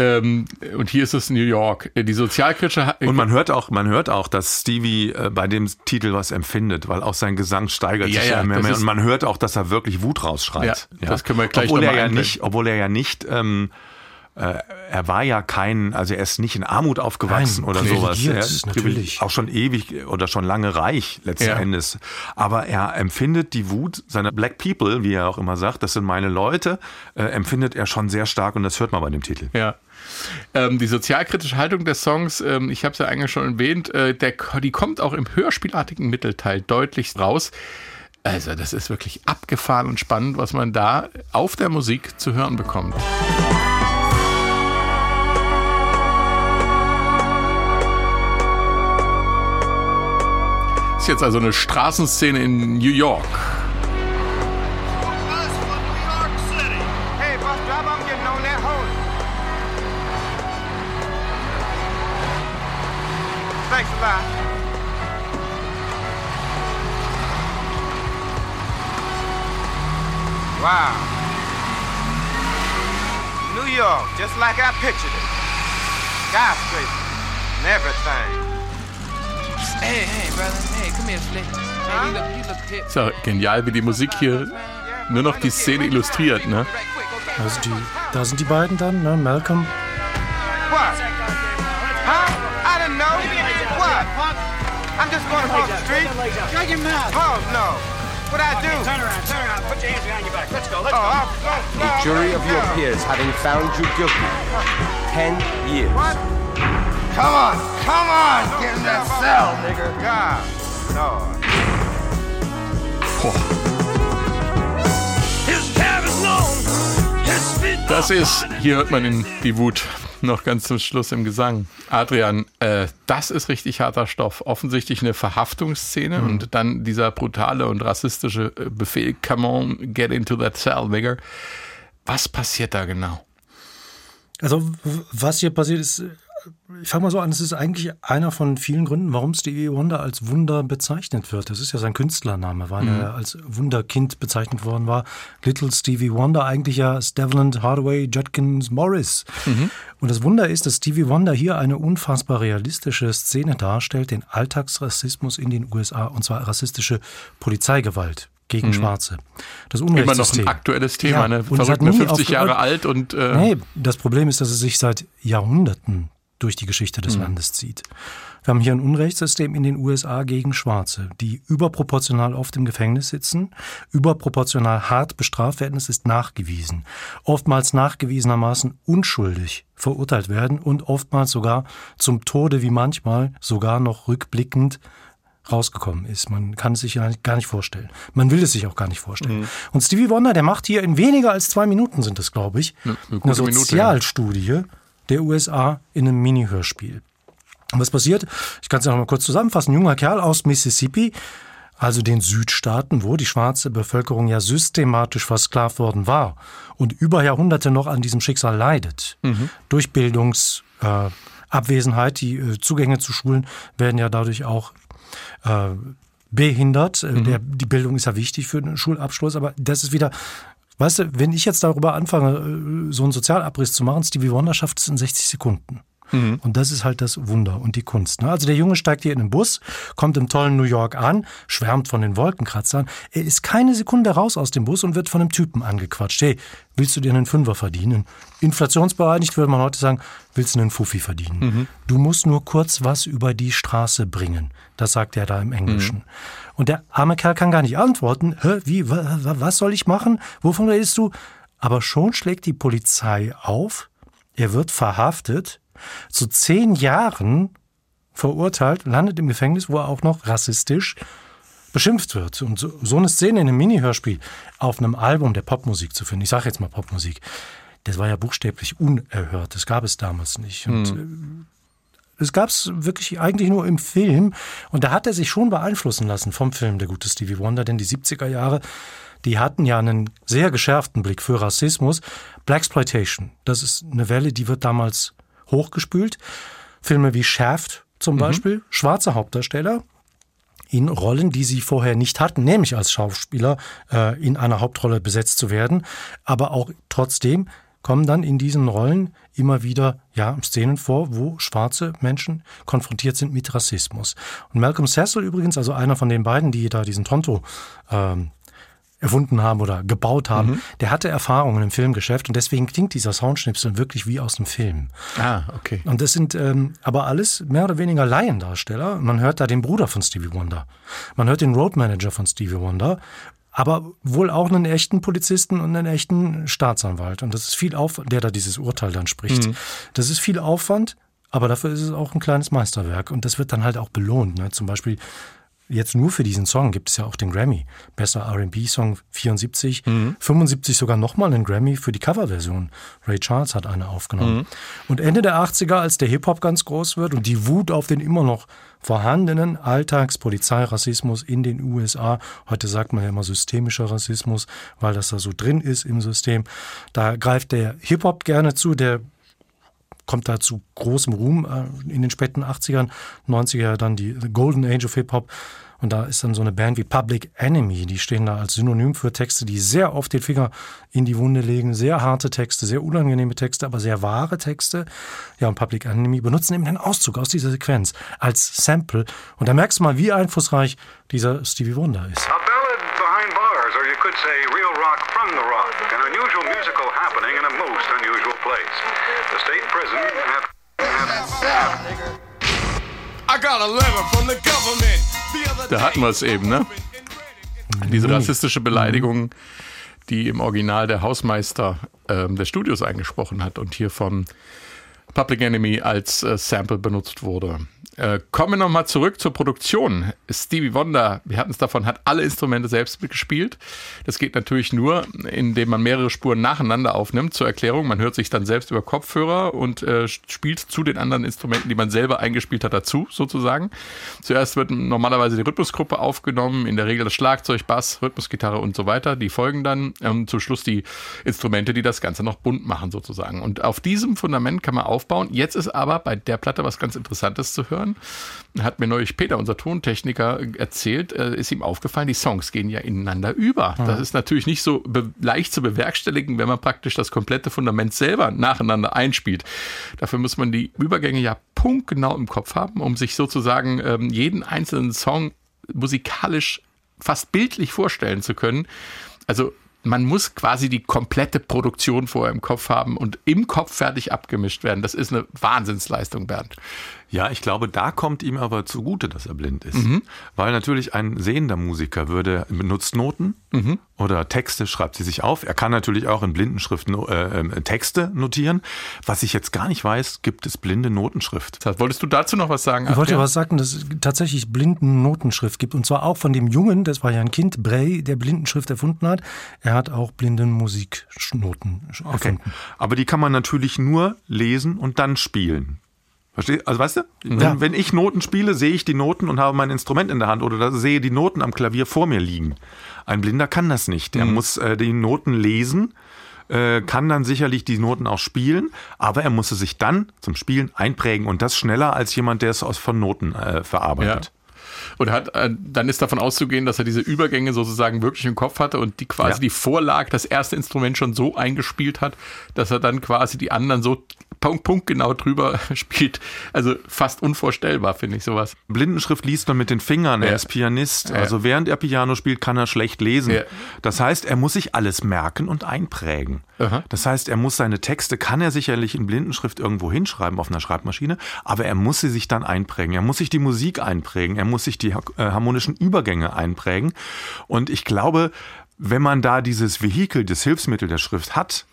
Ähm, und hier ist es New York. Die sozialkritische Und man hört auch, man hört auch, dass Stevie äh, bei dem Titel was empfindet, weil auch sein Gesang steigert Ja, sich ja, ja, mehr, mehr. Und man hört auch, dass er wirklich Wut rausschreit. Ja, das können wir gleich obwohl noch er mal ja nicht, obwohl er ja nicht, ähm, äh, er war ja kein, also er ist nicht in Armut aufgewachsen Nein, oder sowas. Er ist natürlich. auch schon ewig oder schon lange reich letzten Ja. Endes. Aber er empfindet die Wut seiner Black People, wie er auch immer sagt, das sind meine Leute, äh, empfindet er schon sehr stark und das hört man bei dem Titel. Ja. Ähm, die sozialkritische Haltung des Songs, ähm, ich habe es ja eigentlich schon erwähnt, äh, der, die kommt auch im hörspielartigen Mittelteil deutlich raus. Also das ist wirklich abgefahren und spannend, was man da auf der Musik zu hören bekommt. Ist jetzt also eine Straßenszene in New York. Wow. New York, just like I pictured it. Skyscrapers and everything. Hey, hey, brother. Hey, look hip. Ist ja genial, wie die Musik hier nur noch die Szene illustriert, ne? Also die, da sind die beiden dann, ne? Malcolm. What? Huh? I didn't know. What? I'm just going across the street. Shut your mouth. Oh, no. What'd I do? Turn around, turn around. Put your hands behind your back. Let's go, let's Oh, go. No, jury of your peers having found you guilty. Ten years. What? Come on, come on, get in that cell, nigga. God, Lord. Das ist, hier hört man in die Wut noch ganz zum Schluss im Gesang. Adrian, äh, das ist richtig harter Stoff. Offensichtlich eine Verhaftungsszene und dann dieser brutale und rassistische äh, Befehl, come on, get into that cell, nigger. Was passiert da genau? Also was hier passiert ist, ich fange mal so an, es ist eigentlich einer von vielen Gründen, warum Stevie Wonder als Wunder bezeichnet wird. Das ist ja sein Künstlername, weil er als Wunderkind bezeichnet worden war. Little Stevie Wonder, eigentlich ja Steveland Hardaway Judkins Morris. Und das Wunder ist, dass Stevie Wonder hier eine unfassbar realistische Szene darstellt, den Alltagsrassismus in den USA, und zwar rassistische Polizeigewalt gegen Schwarze. Das Immer noch Unrechtssystem. ein aktuelles Thema, Ja, ne? Verrückt, ne? nie 50 Jahre aufgehört. alt und äh, Nee, das Problem ist, dass es sich seit Jahrhunderten durch die Geschichte des Landes zieht. Wir haben hier ein Unrechtssystem in den USA gegen Schwarze, die überproportional oft im Gefängnis sitzen, überproportional hart bestraft werden, es ist nachgewiesen, oftmals nachgewiesenermaßen unschuldig verurteilt werden und oftmals sogar zum Tode, wie manchmal sogar noch rückblickend rausgekommen ist. Man kann es sich ja gar nicht vorstellen. Man will es sich auch gar nicht vorstellen. Und Stevie Wonder, der macht hier in weniger als zwei Minuten sind es, glaube ich, Eine- eine gute Minute, Sozialstudie der USA in einem Mini-Hörspiel. Was passiert? Ich kann es noch mal kurz zusammenfassen. Ein junger Kerl aus Mississippi, also den Südstaaten, wo die schwarze Bevölkerung ja systematisch versklavt worden war und über Jahrhunderte noch an diesem Schicksal leidet. Durch Bildungsabwesenheit, äh, die äh, Zugänge zu Schulen werden ja dadurch auch äh, behindert. Äh, Der, die Bildung ist ja wichtig für den Schulabschluss, aber das ist wieder, weißt du, wenn ich jetzt darüber anfange, äh, so einen Sozialabriss zu machen, Stevie Wonder schafft es in 60 Sekunden. Und das ist halt das Wunder und die Kunst. Ne? Also der Junge steigt hier in den Bus, kommt im tollen New York an, schwärmt von den Wolkenkratzern. Er ist keine Sekunde raus aus dem Bus und wird von einem Typen angequatscht. Hey, willst du dir einen Fünfer verdienen? Inflationsbereinigt würde man heute sagen, willst du einen Fuffi verdienen? Du musst nur kurz was über die Straße bringen. Das sagt er da im Englischen. Und der arme Kerl kann gar nicht antworten. Hä, wie, wa, wa, was soll ich machen? Wovon redest du? Aber schon schlägt die Polizei auf. Er wird verhaftet, zu zehn Jahren verurteilt, landet im Gefängnis, wo er auch noch rassistisch beschimpft wird. Und so, so eine Szene in einem Mini-Hörspiel auf einem Album der Popmusik zu finden, ich sage jetzt mal Popmusik, das war ja buchstäblich unerhört. Das gab es damals nicht. Und äh, es gab es wirklich eigentlich nur im Film. Und da hat er sich schon beeinflussen lassen vom Film Der gute Stevie Wonder, denn die 70er Jahre, die hatten ja einen sehr geschärften Blick für Rassismus. Blaxploitation, das ist eine Welle, die wird damals hochgespült. Filme wie Shaft zum Beispiel, schwarze Hauptdarsteller, in Rollen, die sie vorher nicht hatten, nämlich als Schauspieler äh, in einer Hauptrolle besetzt zu werden. Aber auch trotzdem kommen dann in diesen Rollen immer wieder ja, Szenen vor, wo schwarze Menschen konfrontiert sind mit Rassismus. Und Malcolm Cecil übrigens, also einer von den beiden, die da diesen Tonto ähm, erfunden haben oder gebaut haben, der hatte Erfahrungen im Filmgeschäft und deswegen klingt dieser Soundschnipsel wirklich wie aus dem Film. Ah, okay. Und das sind ähm, aber alles mehr oder weniger Laiendarsteller. Man hört da den Bruder von Stevie Wonder. Man hört den Roadmanager von Stevie Wonder. Aber wohl auch einen echten Polizisten und einen echten Staatsanwalt. Und das ist viel Aufwand, der da dieses Urteil dann spricht. Das ist viel Aufwand, aber dafür ist es auch ein kleines Meisterwerk. Und das wird dann halt auch belohnt. Ne? Zum Beispiel jetzt nur für diesen Song gibt es ja auch den Grammy. Bester R&B-Song 74, 75 sogar nochmal einen Grammy für die Coverversion. Ray Charles hat eine aufgenommen. Und Ende der 80er, als der Hip-Hop ganz groß wird und die Wut auf den immer noch vorhandenen Alltagspolizeirassismus in den USA, heute sagt man ja immer systemischer Rassismus, weil das da so drin ist im System, da greift der Hip-Hop gerne zu, der kommt da zu großem Ruhm äh, in den späten 80ern, 90er dann die Golden Age of Hip Hop. Und da ist dann so eine Band wie Public Enemy, die stehen da als Synonym für Texte, die sehr oft den Finger in die Wunde legen, sehr harte Texte, sehr unangenehme Texte, aber sehr wahre Texte. Ja, und Public Enemy benutzen eben den Auszug aus dieser Sequenz als Sample. Und da merkst du mal, wie einflussreich dieser Stevie Wonder ist. A ballad behind bars, or you could say real from the rock. An unusual musical happening in a most unusual place. The state prison at. I got a letter from the government. The other Da hatten wir es eben, ne? Diese rassistische Beleidigung, die im Original der Hausmeister ähm, des Studios eingesprochen hat und hier von Public Enemy als äh, Sample benutzt wurde. Äh, kommen wir nochmal zurück zur Produktion. Stevie Wonder, wir hatten es davon, hat alle Instrumente selbst gespielt. Das geht natürlich nur, indem man mehrere Spuren nacheinander aufnimmt. Zur Erklärung, man hört sich dann selbst über Kopfhörer und äh, spielt zu den anderen Instrumenten, die man selber eingespielt hat, dazu sozusagen. Zuerst wird normalerweise die Rhythmusgruppe aufgenommen, in der Regel das Schlagzeug, Bass, Rhythmusgitarre und so weiter. Die folgen dann ähm, zum Schluss die Instrumente, die das Ganze noch bunt machen sozusagen. Und auf diesem Fundament kann man aufbauen. Jetzt ist aber bei der Platte was ganz Interessantes zu hören. Hat mir neulich Peter, unser Tontechniker, erzählt, äh, ist ihm aufgefallen, die Songs gehen ja ineinander über. Das ist natürlich nicht so leicht zu bewerkstelligen, wenn man praktisch das komplette Fundament selber nacheinander einspielt. Dafür muss man die Übergänge ja punktgenau im Kopf haben, um sich sozusagen ähm, jeden einzelnen Song musikalisch fast bildlich vorstellen zu können. Also man muss quasi die komplette Produktion vorher im Kopf haben und im Kopf fertig abgemischt werden. Das ist eine Wahnsinnsleistung, Bernd. Ja, ich glaube, da kommt ihm aber zugute, dass er blind ist. Weil natürlich ein sehender Musiker würde, benutzt Noten oder Texte, schreibt sie sich auf. Er kann natürlich auch in Blindenschrift äh, äh, Texte notieren. Was ich jetzt gar nicht weiß, gibt es blinde Notenschrift. Das heißt, wolltest du dazu noch was sagen? Ich wollte was sagen, dass es tatsächlich Blindennotenschrift gibt. Und zwar auch von dem Jungen, das war ja ein Kind, Bray, der Blindenschrift erfunden hat. Er hat auch Blindenmusiknoten Okay. erfunden. Aber die kann man natürlich nur lesen und dann spielen. Verstehst Also weißt du, wenn, Ja. wenn ich Noten spiele, sehe ich die Noten und habe mein Instrument in der Hand oder sehe die Noten am Klavier vor mir liegen. Ein Blinder kann das nicht. Er muss äh, die Noten lesen, äh, kann dann sicherlich die Noten auch spielen, aber er muss sie sich dann zum Spielen einprägen und das schneller als jemand, der es aus von Noten äh, verarbeitet. Und hat, äh, dann ist davon auszugehen, dass er diese Übergänge sozusagen wirklich im Kopf hatte und die quasi Ja. die Vorlage, das erste Instrument schon so eingespielt hat, dass er dann quasi die anderen so punkt, punktgenau drüber [LAUGHS] spielt. Also fast unvorstellbar, finde ich sowas. Blindenschrift liest man mit den Fingern, Ja. er ist Pianist. Ja. Also während er Piano spielt, kann er schlecht lesen. Ja. Das heißt, er muss sich alles merken und einprägen. Aha. Das heißt, er muss seine Texte, kann er sicherlich in Blindenschrift irgendwo hinschreiben auf einer Schreibmaschine, aber er muss sie sich dann einprägen. Er muss sich die Musik einprägen, er muss sich die äh, harmonischen Übergänge einprägen. Und ich glaube, wenn man da dieses Vehikel, das Hilfsmittel der Schrift hat,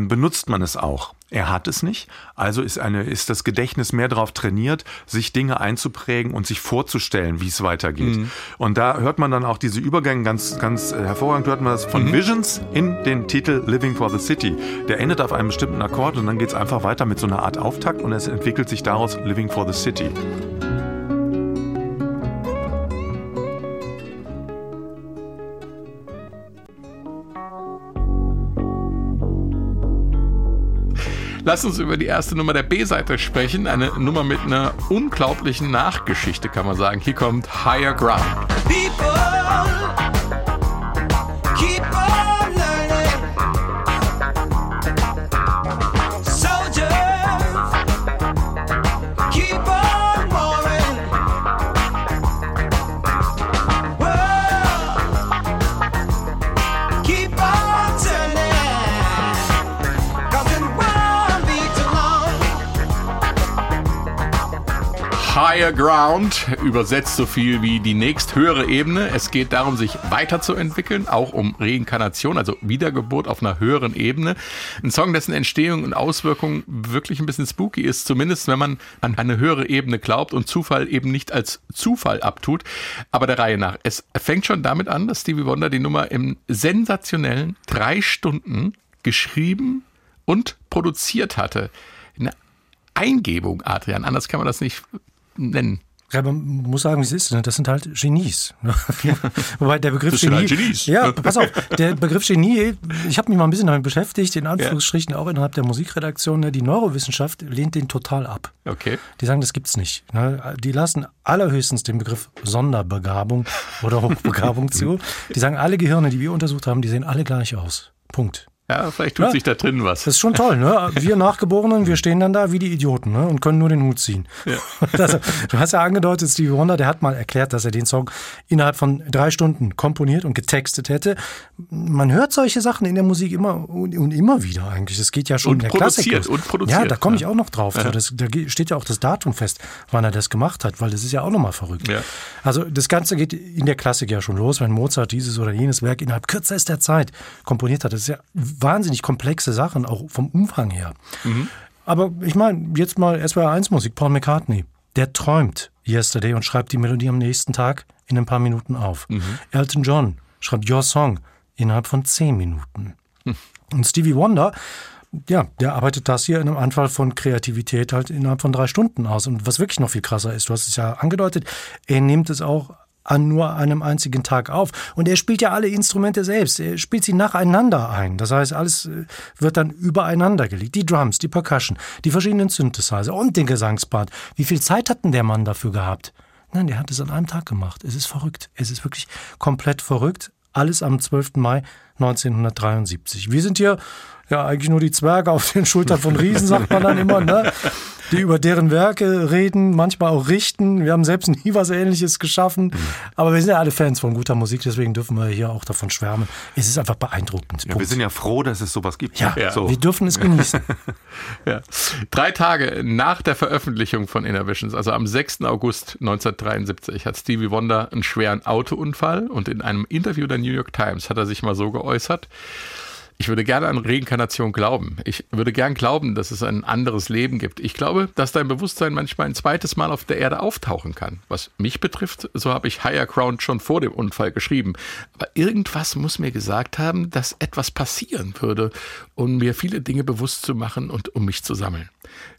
benutzt man es auch. Er hat es nicht, also ist, eine, ist das Gedächtnis mehr darauf trainiert, sich Dinge einzuprägen und sich vorzustellen, wie es weitergeht. Und da hört man dann auch diese Übergänge ganz, ganz äh, hervorragend, hört man das von Visions in den Titel Living for the City. Der endet auf einem bestimmten Akkord und dann geht es einfach weiter mit so einer Art Auftakt und es entwickelt sich daraus Living for the City. Lass uns über die erste Nummer der B-Seite sprechen. Eine Nummer mit einer unglaublichen Nachgeschichte, kann man sagen. Hier kommt Higher Ground. People Higher Ground übersetzt so viel wie die nächsthöhere Ebene. Es geht darum, sich weiterzuentwickeln, auch um Reinkarnation, also Wiedergeburt auf einer höheren Ebene. Ein Song, dessen Entstehung und Auswirkung wirklich ein bisschen spooky ist, zumindest wenn man an eine höhere Ebene glaubt und Zufall eben nicht als Zufall abtut. Aber der Reihe nach. Es fängt schon damit an, dass Stevie Wonder die Nummer im sensationellen drei Stunden geschrieben und produziert hatte. Eine Eingebung, Adrian. Anders kann man das nicht nennen. Ja, man muss sagen, wie es ist. ne? Das sind halt Genies. [LAUGHS] Wobei der Begriff Das sind Genie. halt Genies. Ja, pass auf. Der Begriff Genie, ich habe mich mal ein bisschen damit beschäftigt, in Anführungsstrichen auch innerhalb der Musikredaktion. ne? Die Neurowissenschaft lehnt den total ab. Okay. Die sagen, das gibt's nicht. ne? Die lassen allerhöchstens den Begriff Sonderbegabung oder Hochbegabung [LAUGHS] zu. Die sagen, alle Gehirne, die wir untersucht haben, die sehen alle gleich aus. Punkt. Ja, vielleicht tut Ja. sich da drin was. Das ist schon toll, ne? [LAUGHS] Wir Nachgeborenen, wir stehen dann da wie die Idioten, ne? Und können nur den Hut ziehen. Also, [LAUGHS] du hast ja angedeutet, Stevie Wonder, der hat mal erklärt, dass er den Song innerhalb von drei Stunden komponiert und getextet hätte. Man hört solche Sachen in der Musik immer und, und immer wieder eigentlich. Das geht ja schon Und in der Klassik produziert, los. und produziert, Ja, da komme ich ja. auch noch drauf. So, das, da steht ja auch das Datum fest, wann er das gemacht hat, weil das ist ja auch nochmal verrückt. Ja. Also das Ganze geht in der Klassik ja schon los, wenn Mozart dieses oder jenes Werk innerhalb kürzester Zeit komponiert hat. Das ist ja wahnsinnig komplexe Sachen, auch vom Umfang her. Aber ich meine, jetzt mal SWR1 Musik, Paul McCartney. Der träumt Yesterday und schreibt die Melodie am nächsten Tag in ein paar Minuten auf. Elton John schreibt Your Song innerhalb von zehn Minuten. Und Stevie Wonder, ja, der arbeitet das hier in einem Anfall von Kreativität halt innerhalb von drei Stunden aus. Und was wirklich noch viel krasser ist, du hast es ja angedeutet, er nimmt es auch an nur einem einzigen Tag auf. Und er spielt ja alle Instrumente selbst. Er spielt sie nacheinander ein. Das heißt, alles äh, wird dann übereinander gelegt. Die Drums, die Percussion, die verschiedenen Synthesizer und den Gesangspart. Wie viel Zeit hat denn der Mann dafür gehabt? Nein, der hat es an einem Tag gemacht. Es ist verrückt. Es ist wirklich komplett verrückt. Alles am 12. Mai 1973. Wir sind hier ja eigentlich nur die Zwerge auf den Schultern von Riesen, sagt man dann immer. Ne? die über deren Werke reden, manchmal auch richten. Wir haben selbst nie was Ähnliches geschaffen. Aber wir sind ja alle Fans von guter Musik, deswegen dürfen wir hier auch davon schwärmen. Es ist einfach beeindruckend. Ja, wir sind ja froh, dass es sowas gibt. Ja, so. wir dürfen es genießen. [LAUGHS] Ja. Drei Tage nach der Veröffentlichung von Inner Visions, also am 6. August 1973, hat Stevie Wonder einen schweren Autounfall und in einem Interview der New York Times hat er sich mal so geäußert. Ich würde gerne an Reinkarnation glauben. Ich würde gern glauben, dass es ein anderes Leben gibt. Ich glaube, dass dein Bewusstsein manchmal ein zweites Mal auf der Erde auftauchen kann. Was mich betrifft, so habe ich Higher Ground schon vor dem Unfall geschrieben. Aber irgendwas muss mir gesagt haben, dass etwas passieren würde, um mir viele Dinge bewusst zu machen und um mich zu sammeln.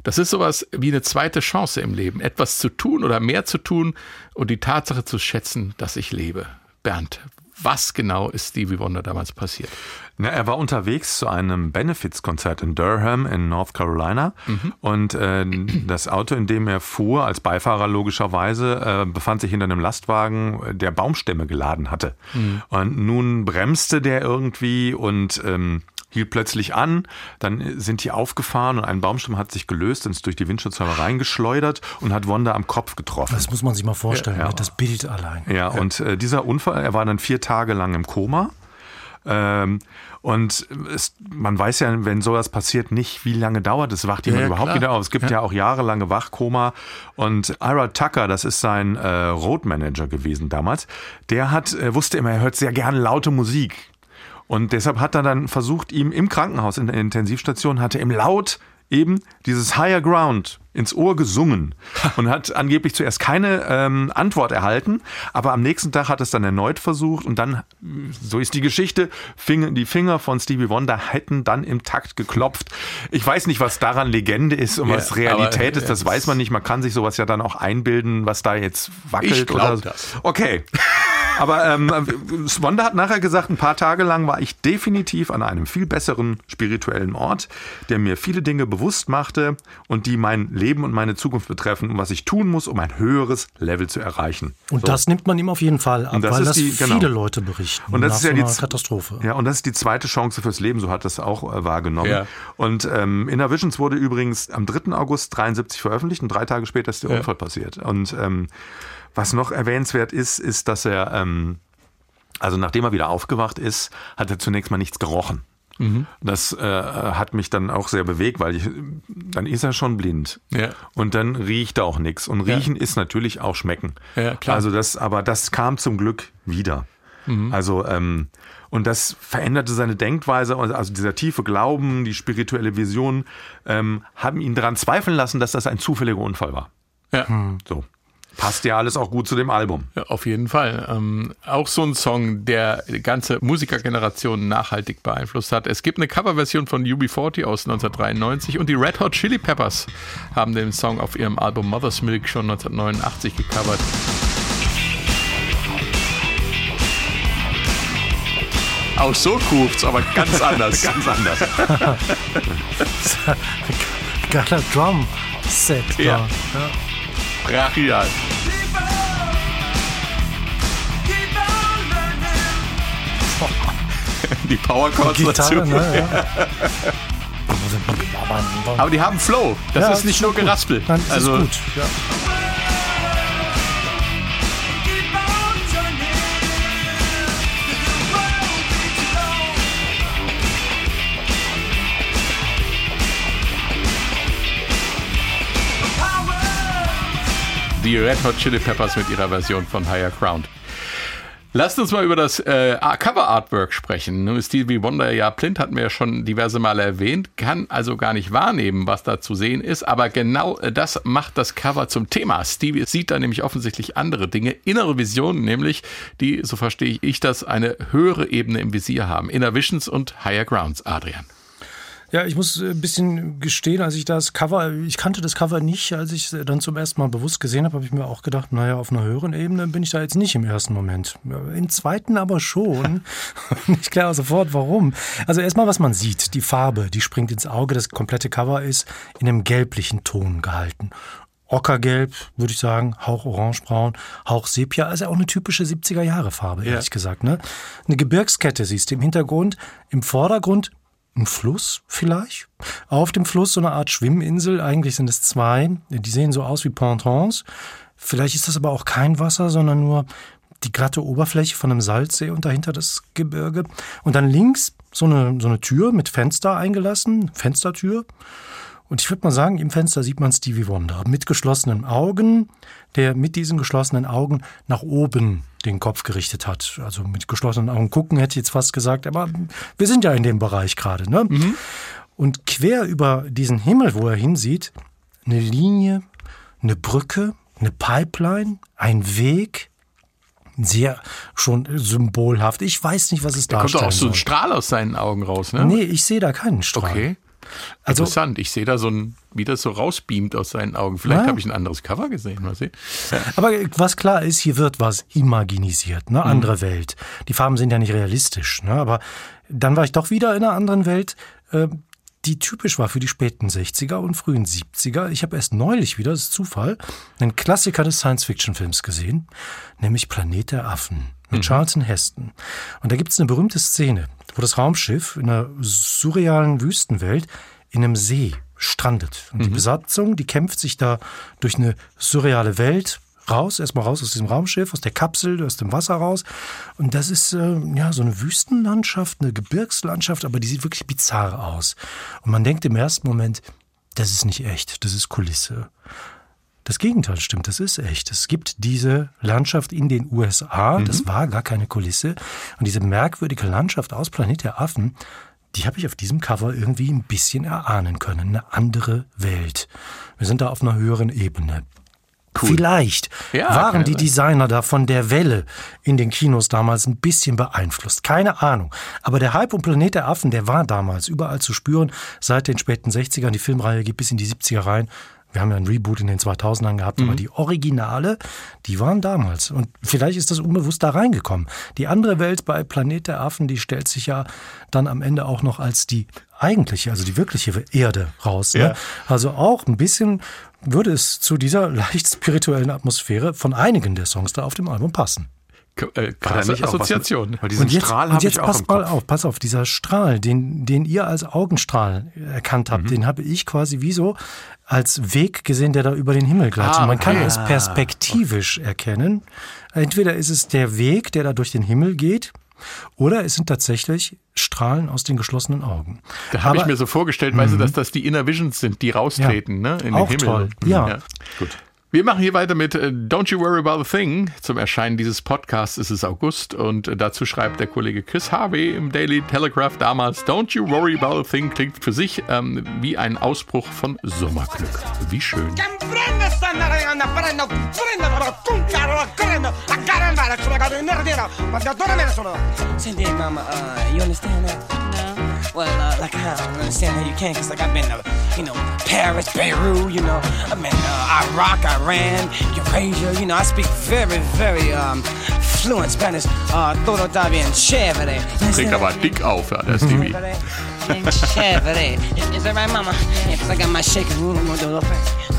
Das ist sowas wie eine zweite Chance im Leben, etwas zu tun oder mehr zu tun und die Tatsache zu schätzen, dass ich lebe. Bernd, was genau ist Stevie Wonder damals passiert? Na, er war unterwegs zu einem Benefits-Konzert in Durham in North Carolina und äh, das Auto, in dem er fuhr, als Beifahrer logischerweise, äh, befand sich hinter einem Lastwagen, der Baumstämme geladen hatte. Und nun bremste der irgendwie und ähm, hielt plötzlich an, dann sind die aufgefahren und ein Baumstamm hat sich gelöst und ist durch die Windschutzscheibe reingeschleudert und hat Wanda am Kopf getroffen. Das muss man sich mal vorstellen, Ja, ja. das Bild allein. Ja, und äh, dieser Unfall, er war dann vier Tage lang im Koma. Ähm, und es, man weiß ja, wenn sowas passiert, nicht, wie lange dauert es, wacht jemand ja, überhaupt klar. wieder auf. Es gibt ja. auch jahrelange Wachkoma. Und Ira Tucker, das ist sein äh, Roadmanager gewesen damals, der hat, äh, wusste immer, er hört sehr gerne laute Musik. Und deshalb hat er dann versucht, ihm im Krankenhaus in der Intensivstation, hatte ihm laut eben dieses Higher Ground ins Ohr gesungen und hat angeblich zuerst keine ähm, Antwort erhalten, aber am nächsten Tag hat es dann erneut versucht und dann, so ist die Geschichte, fing, die Finger von Stevie Wonder hätten dann im Takt geklopft. Ich weiß nicht, was daran Legende ist und Ja, was Realität aber, ist, das äh, weiß man nicht. Man kann sich sowas ja dann auch einbilden, was da jetzt wackelt. Ich oder das. Okay. Aber ähm, Wanda hat nachher gesagt, ein paar Tage lang war ich definitiv an einem viel besseren spirituellen Ort, der mir viele Dinge bewusst machte und die mein Leben und meine Zukunft betreffen und was ich tun muss, um ein höheres Level zu erreichen. Und So. das nimmt man ihm auf jeden Fall ab, Und das weil ist das die- genau. viele Leute berichten. Und das nach ist ja die Katastrophe. Ja, und das ist die zweite Chance fürs Leben, so hat das auch äh, wahrgenommen. Ja. Und ähm, Inner Visions wurde übrigens am 3. August 73 veröffentlicht und drei Tage später ist der Unfall passiert. Und ähm, was noch erwähnenswert ist, ist, dass er, ähm, also nachdem er wieder aufgewacht ist, hat er zunächst mal nichts gerochen. Das äh, hat mich dann auch sehr bewegt, weil ich, dann ist er schon blind. Ja. Und dann riecht er auch nichts. Und riechen ist natürlich auch schmecken. Ja, klar. Also das, aber das kam zum Glück wieder. Mhm. Also, ähm, und das veränderte seine Denkweise, also dieser tiefe Glauben, die spirituelle Vision, ähm, haben ihn daran zweifeln lassen, dass das ein zufälliger Unfall war. Ja. So. Passt ja alles auch gut zu dem Album. Ja, auf jeden Fall. Ähm, auch so ein Song, der die ganze Musikergeneration nachhaltig beeinflusst hat. Es gibt eine Coverversion von UB40 aus 1993 und die Red Hot Chili Peppers haben den Song auf ihrem Album Mother's Milk schon 1989 gecovert. Auch so groovt's, aber ganz [LAUGHS] anders. Ganz anders. Geiler Drum-Set. da. Ja. Brachial. Die Power Chords dazu. Ne? Ja. [LAUGHS] Aber die haben Flow. Das Ja, ist nicht nur gut. Geraspel. Nein, das also ist gut. Ja. Die Red Hot Chili Peppers mit ihrer Version von Higher Ground. Lasst uns mal über das äh, Cover Artwork sprechen. Nun ist Stevie Wonder ja blind, hatten wir ja schon diverse Male erwähnt, kann also gar nicht wahrnehmen, was da zu sehen ist, aber genau äh, das macht das Cover zum Thema. Stevie sieht da nämlich offensichtlich andere Dinge, innere Visionen nämlich, die, so verstehe ich das, eine höhere Ebene im Visier haben. Inner Visions und Higher Grounds. Adrian. Ja, ich muss äh, ein bisschen gestehen, als ich das Cover, ich kannte das Cover nicht, als ich es dann zum ersten Mal bewusst gesehen habe, habe ich mir auch gedacht, naja, auf einer höheren Ebene bin ich da jetzt nicht im ersten Moment. Ja, Im zweiten aber schon. [LAUGHS] Und ich kläre sofort, warum. Also erstmal, was man sieht, die Farbe, die springt ins Auge. Das komplette Cover ist in einem gelblichen Ton gehalten. Ockergelb, würde ich sagen, Hauch orangebraun, Hauch Sepia, also auch eine typische 70er Jahre Farbe, ehrlich gesagt. Ne? Eine Gebirgskette siehst du im Hintergrund, im Vordergrund ein Fluss vielleicht. Auf dem Fluss so eine Art Schwimminsel. Eigentlich sind es zwei. Die sehen so aus wie Pontons. Vielleicht ist das aber auch kein Wasser, sondern nur die glatte Oberfläche von einem Salzsee und dahinter das Gebirge. Und dann links so eine, so eine Tür mit Fenster eingelassen, Fenstertür. Und ich würde mal sagen, im Fenster sieht man Stevie Wonder mit geschlossenen Augen, der mit diesen geschlossenen Augen nach oben den Kopf gerichtet hat. Also mit geschlossenen Augen gucken hätte ich jetzt fast gesagt, aber wir sind ja in dem Bereich gerade. Ne? Und quer über diesen Himmel, wo er hinsieht, eine Linie, eine Brücke, eine Pipeline, ein Weg, sehr schon symbolhaft. Ich weiß nicht, was es Da kommt darstellen doch auch so ein. Strahl aus seinen Augen raus, ne? Nee, ich sehe da keinen Strahl. Okay. Also- Interessant. Ich sehe da so ein, wie das so rausbeamt aus seinen Augen. Vielleicht Ja. habe ich ein anderes Cover gesehen. Mal sehen. Aber was klar ist, hier wird was imaginisiert, ne? Andere Welt. Die Farben sind ja nicht realistisch, ne? Aber dann war ich doch wieder in einer anderen Welt, äh, die typisch war für die späten 60er und frühen 70er. Ich habe erst neulich wieder, das ist Zufall, einen Klassiker des Science-Fiction-Films gesehen, nämlich Planet der Affen mit Charlton Heston. Und da gibt es eine berühmte Szene, wo das Raumschiff in einer surrealen Wüstenwelt in einem See strandet. Und die Besatzung, die kämpft sich da durch eine surreale Welt raus, erstmal raus aus diesem Raumschiff, aus der Kapsel, aus dem Wasser raus. Und das ist äh, ja so eine Wüstenlandschaft, eine Gebirgslandschaft, aber die sieht wirklich bizarr aus. Und man denkt im ersten Moment, das ist nicht echt, das ist Kulisse. Das Gegenteil stimmt, das ist echt. Es gibt diese Landschaft in den USA, das war gar keine Kulisse. Und diese merkwürdige Landschaft aus Planet der Affen, die habe ich auf diesem Cover irgendwie ein bisschen erahnen können. Eine andere Welt. Wir sind da auf einer höheren Ebene. Vielleicht Ja, waren die. Designer da von der Welle in den Kinos damals ein bisschen beeinflusst. Keine Ahnung. Aber der Hype um Planet der Affen, der war damals überall zu spüren. Seit den späten 60ern. Die Filmreihe geht bis in die 70er rein. Wir haben ja einen Reboot in den 2000ern gehabt, Mhm. aber die Originale, die waren damals. Und vielleicht ist das unbewusst da reingekommen. Die andere Welt bei Planet der Affen, die stellt sich ja dann am Ende auch noch als die eigentliche, also die wirkliche Erde raus. Ne? Ja. Also auch ein bisschen würde es zu dieser [LAUGHS] leicht spirituellen Atmosphäre von einigen der Songs da auf dem Album passen. Äh, krasse nicht auch was mit- Assoziation. Diesen Und jetzt, Strahl und jetzt ich auch passt im mal Kopf. auf, pass auf, dieser Strahl, den, den ihr als Augenstrahl erkannt Mhm. habt, den habe ich quasi wie so als Weg gesehen, der da über den Himmel gleitet. Ah, Man kann es perspektivisch erkennen. Entweder ist es der Weg, der da durch den Himmel geht, oder es sind tatsächlich Strahlen aus den geschlossenen Augen. Da habe ich mir so vorgestellt, weißt du, dass das die Inner Visions sind, die raustreten ne, in den Auch Himmel. toll, ja. Gut. Wir machen hier weiter mit äh, Don't You Worry About a Thing. Zum Erscheinen dieses Podcasts ist es August und äh, dazu schreibt der Kollege Chris Harvey im Daily Telegraph damals, Don't You Worry About a Thing klingt für sich ähm, wie ein Ausbruch von Sommerglück. Wie schön. Cindy, mama, uh, you understand that? No. Well, uh, like I don't understand how you can, cause like I've been to, you know, Paris, Beirut, you know, I've been uh, Iraq, Iran, Eurasia, you know, I speak very, very um, fluent Spanish. Uh, todo está bien chévere. Trägt aber dick auf, ja, der Stevie. Chévere. Is, is that right, mama? Yeah, cause I got my shaking room, I'm gonna do a little thing.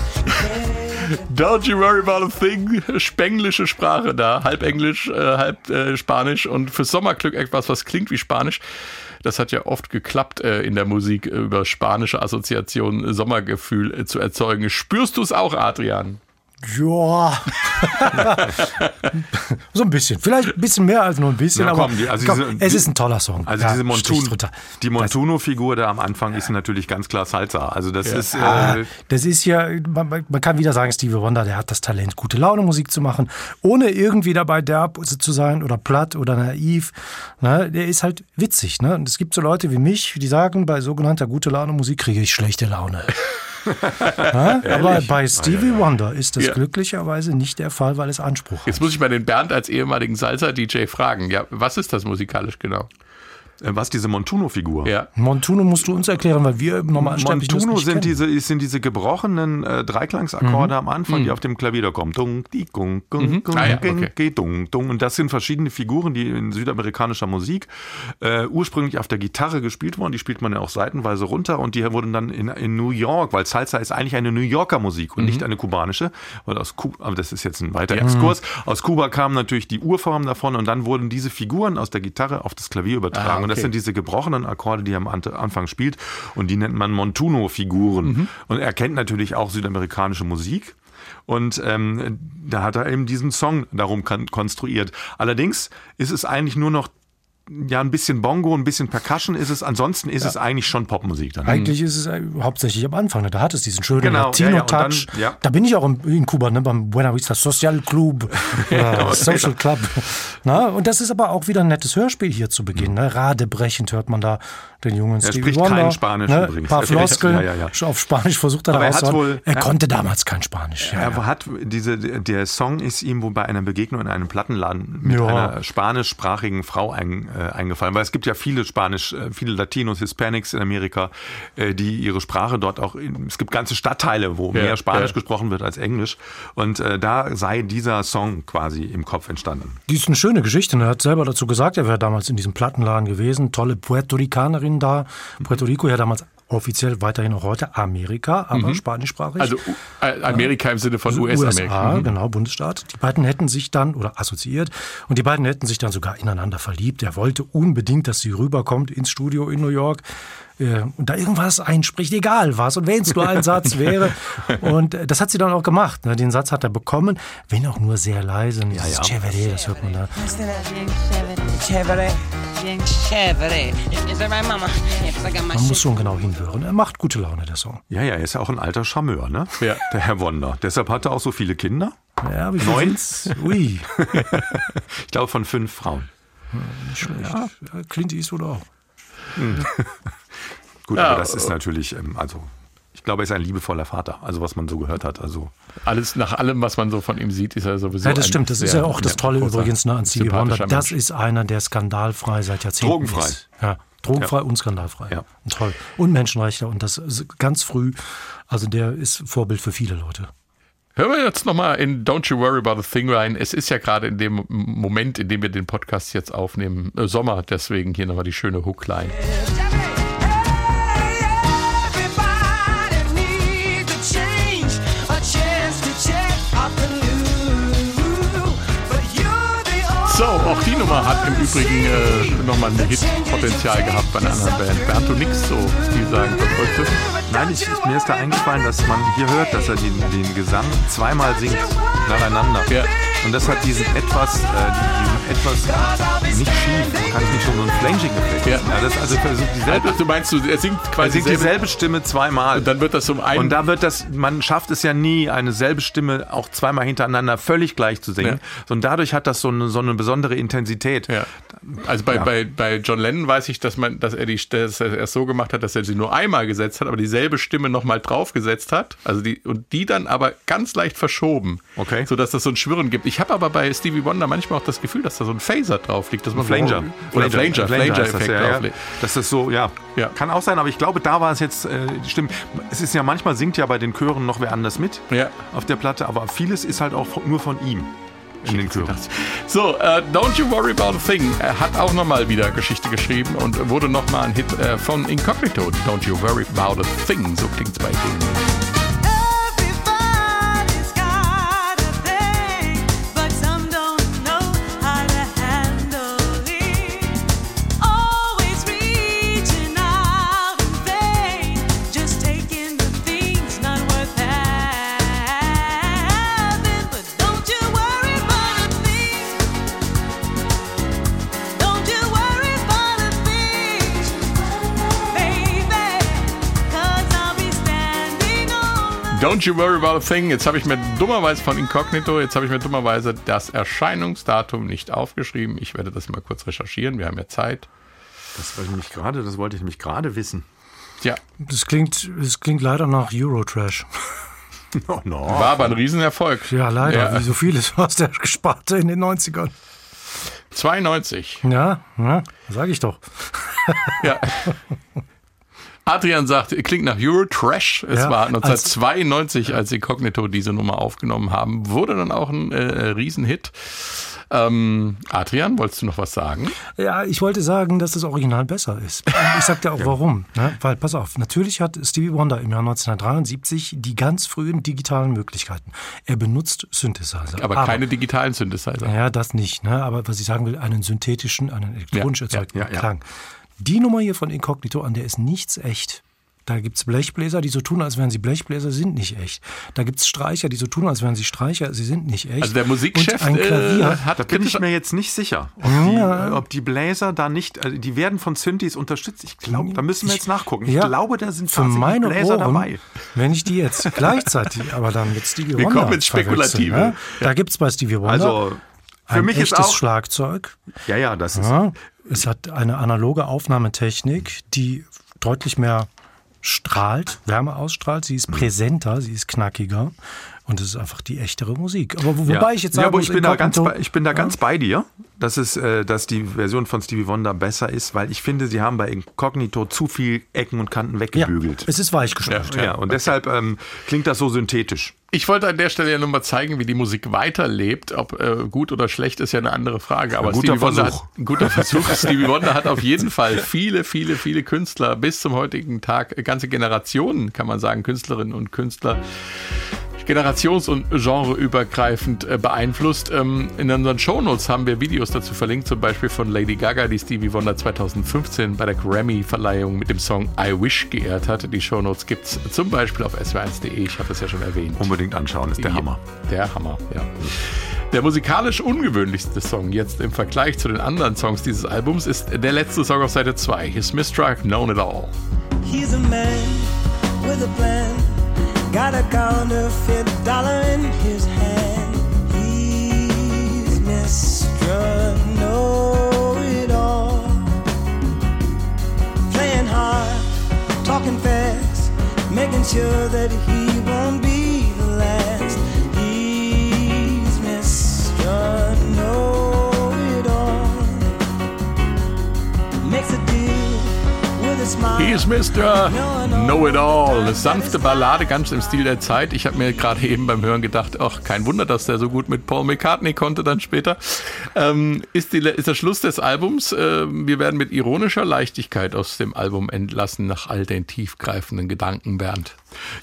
Don't you worry about a thing. Spenglische Sprache da. Halb Englisch, äh, halb äh, Spanisch und für Sommerglück etwas, was klingt wie Spanisch. Das hat ja oft geklappt äh, in der Musik, über spanische Assoziationen Sommergefühl äh, zu erzeugen. Spürst du es auch, Adrian? Ja. [LAUGHS] so ein bisschen. Vielleicht ein bisschen mehr als nur ein bisschen, Ja, aber komm, die- also komm, diese- es die- ist ein toller Song. Also Ja, diese Montun, die Montuno-Figur da am Anfang ist natürlich ganz klar Salsa. Also das ist Ah, äh, das ist ja, man, man kann wieder sagen, Stevie Wonder, der hat das Talent, gute Laune Musik zu machen, ohne irgendwie dabei derb zu sein oder platt oder naiv. Ne? Der ist halt witzig. Ne? Und es gibt so Leute wie mich, die sagen, bei sogenannter gute Laune Musik kriege ich schlechte Laune. [LAUGHS] [LAUGHS] ja? Aber bei Stevie Wonder ist das Ja. glücklicherweise nicht der Fall, weil es Anspruch hat. Jetzt muss ich mal den Bernd als ehemaligen Salsa-DJ fragen. Ja, was ist das musikalisch genau? Äh, was diese Montuno-Figur. Ja. Montuno musst du uns erklären, weil wir normal Montuno sind diese, sind diese gebrochenen äh, Dreiklangsakkorde am Anfang, die auf dem Klavier da kommen. Dung, die, gung, gung, gung, Ah ja, okay. dung, dung. Und das sind verschiedene Figuren, die in südamerikanischer Musik äh, ursprünglich auf der Gitarre gespielt wurden. Die spielt man ja auch seitenweise runter und die wurden dann in, in New York, weil Salsa ist eigentlich eine New Yorker Musik und nicht eine kubanische. Weil aus Kuba, aber das ist jetzt ein weiter Exkurs. Aus Kuba kamen natürlich die Urformen davon und dann wurden diese Figuren aus der Gitarre auf das Klavier übertragen. Ah, Und das sind diese gebrochenen Akkorde, die er am Anfang spielt und die nennt man Montuno-Figuren. Mhm. Und er kennt natürlich auch südamerikanische Musik. Und ähm, da hat er eben diesen Song darum kon konstruiert. Allerdings ist es eigentlich nur noch ja ein bisschen Bongo, ein bisschen Percussion ist es. Ansonsten ist es eigentlich schon Popmusik dann. Eigentlich ist es äh, hauptsächlich am Anfang. Ne? Da hat es diesen schönen Genau, ja, ja, Latino-Touch. ja. Da bin ich auch im, in Kuba, ne? beim Buena Vista Social Club, [LAUGHS] oder Social Club. Na, und das ist aber auch wieder ein nettes Hörspiel hier zu Beginn. Ne? Radebrechend hört man da den jungen Stevie spricht Wonder. kein Spanisch ne? übrigens. Ein paar [LAUGHS] Er spricht- Floskeln. ja, ja, ja. Auf Spanisch versucht er da er Er er- konnte damals kein Spanisch. Ja, Er ja. hat diese, der Song ist ihm wohl bei einer Begegnung in einem Plattenladen mit Ja. einer spanischsprachigen Frau ein, äh, eingefallen, weil es gibt ja viele Spanisch, äh, viele Latinos, Hispanics in Amerika, äh, die ihre Sprache dort auch, in, es gibt ganze Stadtteile, wo Ja, mehr Spanisch ja. gesprochen wird als Englisch und äh, da sei dieser Song quasi im Kopf entstanden. Die ist eine schöne Geschichte. ne? Er hat selber dazu gesagt, er wäre damals in diesem Plattenladen gewesen. Tolle Puerto Ricanerin da. Puerto Rico ja damals offiziell weiterhin auch heute Amerika, aber spanischsprachig. Also äh, Amerika im Sinne von US-Amerika. USA, genau, Bundesstaat. Die beiden hätten sich dann, oder assoziiert, und die beiden hätten sich dann sogar ineinander verliebt. Er wollte unbedingt, dass sie rüberkommt ins Studio in New York äh, und da irgendwas einspricht, egal was, und wenn es nur ein Satz wäre. [LAUGHS] Und äh, das hat sie dann auch gemacht. ne? Den Satz hat er bekommen, wenn auch nur sehr leise. Und dieses ja. Chevrolet, das hört man da. Chévere. Bien Man muss schon genau hinhören. Er macht gute Laune, der Song. Ja, ja, er ist ja auch ein alter Charmeur, ne? Ja. Der Herr Wonder. Deshalb hat er auch so viele Kinder. Ja, wie viel Neun? Ui, [LAUGHS] Ich glaube von fünf Frauen. nicht schlecht. Ja, Clint Eastwood auch. [LAUGHS] Gut, Ja, aber das ist äh, natürlich, ähm, also ich glaube, er ist ein liebevoller Vater, also was man so gehört hat. Also Alles nach allem, was man so von ihm sieht, ist er sowieso. Ja, das ein stimmt. Das ist ja auch das Tolle übrigens ne, an Stevie Wonder. Das Mensch. ist einer, der skandalfrei seit Jahrzehnten Drogenfrei. ist. Ja, drogenfrei und skandalfrei. Ja. Und toll. Und Menschenrechtler. Und das ist ganz früh. Also der ist Vorbild für viele Leute. Hören wir jetzt nochmal in Don't You Worry About a Thing rein. Es ist ja gerade in dem Moment, in dem wir den Podcast jetzt aufnehmen, äh, Sommer, deswegen hier nochmal die schöne Hookline. Everybody die Nummer hat im Übrigen äh, nochmal ein Hitpotenzial gehabt bei einer anderen Band. Bernd, du nix so viel sagen, was? Nein, ich, ich, mir ist da eingefallen, dass man hier hört, dass er den, den Gesang zweimal singt nacheinander. Ja. Und das hat diesen etwas, äh, diesen etwas nicht schief, kann ich nicht schon so einen Flanging-Effekt. Ja. das also versucht dieselbe, Also, du meinst, er singt er quasi singt selbe- dieselbe Stimme zweimal. und dann wird das um einen. Und da wird das, man schafft es ja nie, eine selbe Stimme auch zweimal hintereinander völlig gleich zu singen. Ja. Sondern dadurch hat das so eine, so eine besondere Intensität. Ja. Also bei, bei, bei John Lennon weiß ich, dass man, dass er die dass er es so gemacht hat, dass er sie nur einmal gesetzt hat, aber dieselbe Stimme nochmal draufgesetzt hat. Also die, und die dann aber ganz leicht verschoben. Okay. Sodass das so ein Schwirren gibt. Ich habe aber bei Stevie Wonder manchmal auch das Gefühl, dass da so ein Phaser drauf liegt. Dass man Flanger. Oder Flanger, heißt Flanger-Effekt das, ja, drauf liegt. Das ist so, ja. Ja. Kann auch sein, aber ich glaube, da war es jetzt, äh, stimmt. Es ist ja manchmal singt ja bei den Chören noch wer anders mit Ja. auf der Platte, aber vieles ist halt auch von, nur von ihm in den Chören. [LAUGHS] So, äh, Don't You Worry About a Thing. Er hat auch nochmal wieder Geschichte geschrieben und wurde nochmal ein Hit äh, von Incognito. Don't You Worry About a Thing. So klingt's bei denen. Don't You Worry About a Thing. Jetzt habe ich mir dummerweise von Incognito, jetzt habe ich mir dummerweise das Erscheinungsdatum nicht aufgeschrieben. Ich werde das mal kurz recherchieren. Wir haben ja Zeit. Das wollte ich nämlich gerade, das wollte ich nämlich gerade wissen. Ja, Das klingt, das klingt leider nach Eurotrash. [LAUGHS] Oh, no. war aber ein Riesenerfolg. Ja, leider. Ja. Wie so vieles aus der Sparte in den 90ern. 92. Ja, ja sag ich doch. Ja. [LAUGHS] Adrian sagt, klingt nach Eurotrash. Es Ja, war als- 1992, als Incognito diese Nummer aufgenommen haben. Wurde dann auch ein äh, Riesenhit. Ähm, Adrian, wolltest du noch was sagen? Ja, ich wollte sagen, dass das Original besser ist. Ich sag dir auch warum. Ne? Weil, pass auf, natürlich hat Stevie Wonder im Jahr 1973 die ganz frühen digitalen Möglichkeiten. Er benutzt Synthesizer. Aber, keine digitalen Synthesizer. Ja, das nicht. Ne? Aber was ich sagen will, einen synthetischen, einen elektronisch Ja, erzeugten ja. Klang. Die Nummer hier von Incognito, an der ist nichts echt. Da gibt's Blechbläser, die so tun, als wären sie Blechbläser, sind nicht echt. Da gibt's Streicher, die so tun, als wären sie Streicher, sie sind nicht echt. Also der Musikchef Und ein Klavier. äh, hat Da bin ich mir jetzt nicht sicher, ob, Ja. die, ob die Bläser da nicht, also die werden von Synthes unterstützt. Ich glaube, da müssen wir jetzt nachgucken. Ich Ja, glaube, da sind für meine Bläser Ohren, dabei. wenn ich die jetzt [LAUGHS] gleichzeitig, aber dann mit Stevie Wir Wonder kommen ins Spekulative. Ne? Da gibt's bei Stevie Wonder Also für ein mich ist echtes auch, Schlagzeug. ja, ja, das ist, Ja, es hat eine analoge Aufnahmetechnik, die deutlich mehr strahlt, Wärme ausstrahlt. Sie ist präsenter, sie ist knackiger. Und es ist einfach die echtere Musik. Aber wo, wobei ja. ich jetzt ja, sagen aber muss, ich bin da ganz, bei, ich bin da ganz bei dir, dass es, äh, dass die Version von Stevie Wonder besser ist, weil ich finde, sie haben bei Incognito zu viel Ecken und Kanten ja, weggebügelt. es ist weichgespült. Ja, und deshalb ähm, klingt das so synthetisch. Ich wollte an der Stelle ja nur mal zeigen, wie die Musik weiterlebt. Ob äh, gut oder schlecht ist ja eine andere Frage. Aber guter Stevie Wonder Versuch. Hat, ein guter Versuch. [LAUGHS] Stevie Wonder hat auf jeden Fall viele, viele, viele Künstler bis zum heutigen Tag, äh, ganze Generationen, kann man sagen, Künstlerinnen und Künstler generations- und genreübergreifend äh, beeinflusst. Ähm, in unseren Shownotes haben wir Videos dazu verlinkt, zum Beispiel von Lady Gaga, die Stevie Wonder 2015 bei der Grammy-Verleihung mit dem Song I Wish geehrt hat. Die Shownotes gibt es zum Beispiel auf sw1.de, ich habe das ja schon erwähnt. Unbedingt anschauen, ist der Hammer. Der Hammer, ja. Der musikalisch ungewöhnlichste Song jetzt im Vergleich zu den anderen Songs dieses Albums ist der letzte Song auf Seite 2, His Mistruck Known It All. He's a man with a plan. Got a counterfeit dollar in his hand. He's Mr. Know It All. Playing hard, talking fast, making sure that he won't be He is Mr. Know It All. Eine sanfte Ballade, ganz im Stil der Zeit. Ich habe mir gerade eben beim Hören gedacht, ach, kein Wunder, dass der so gut mit Paul McCartney konnte dann später. Ähm, ist, die, ist der Schluss des Albums. Ähm, wir werden mit ironischer Leichtigkeit aus dem Album entlassen nach all den tiefgreifenden Gedanken, Bernd.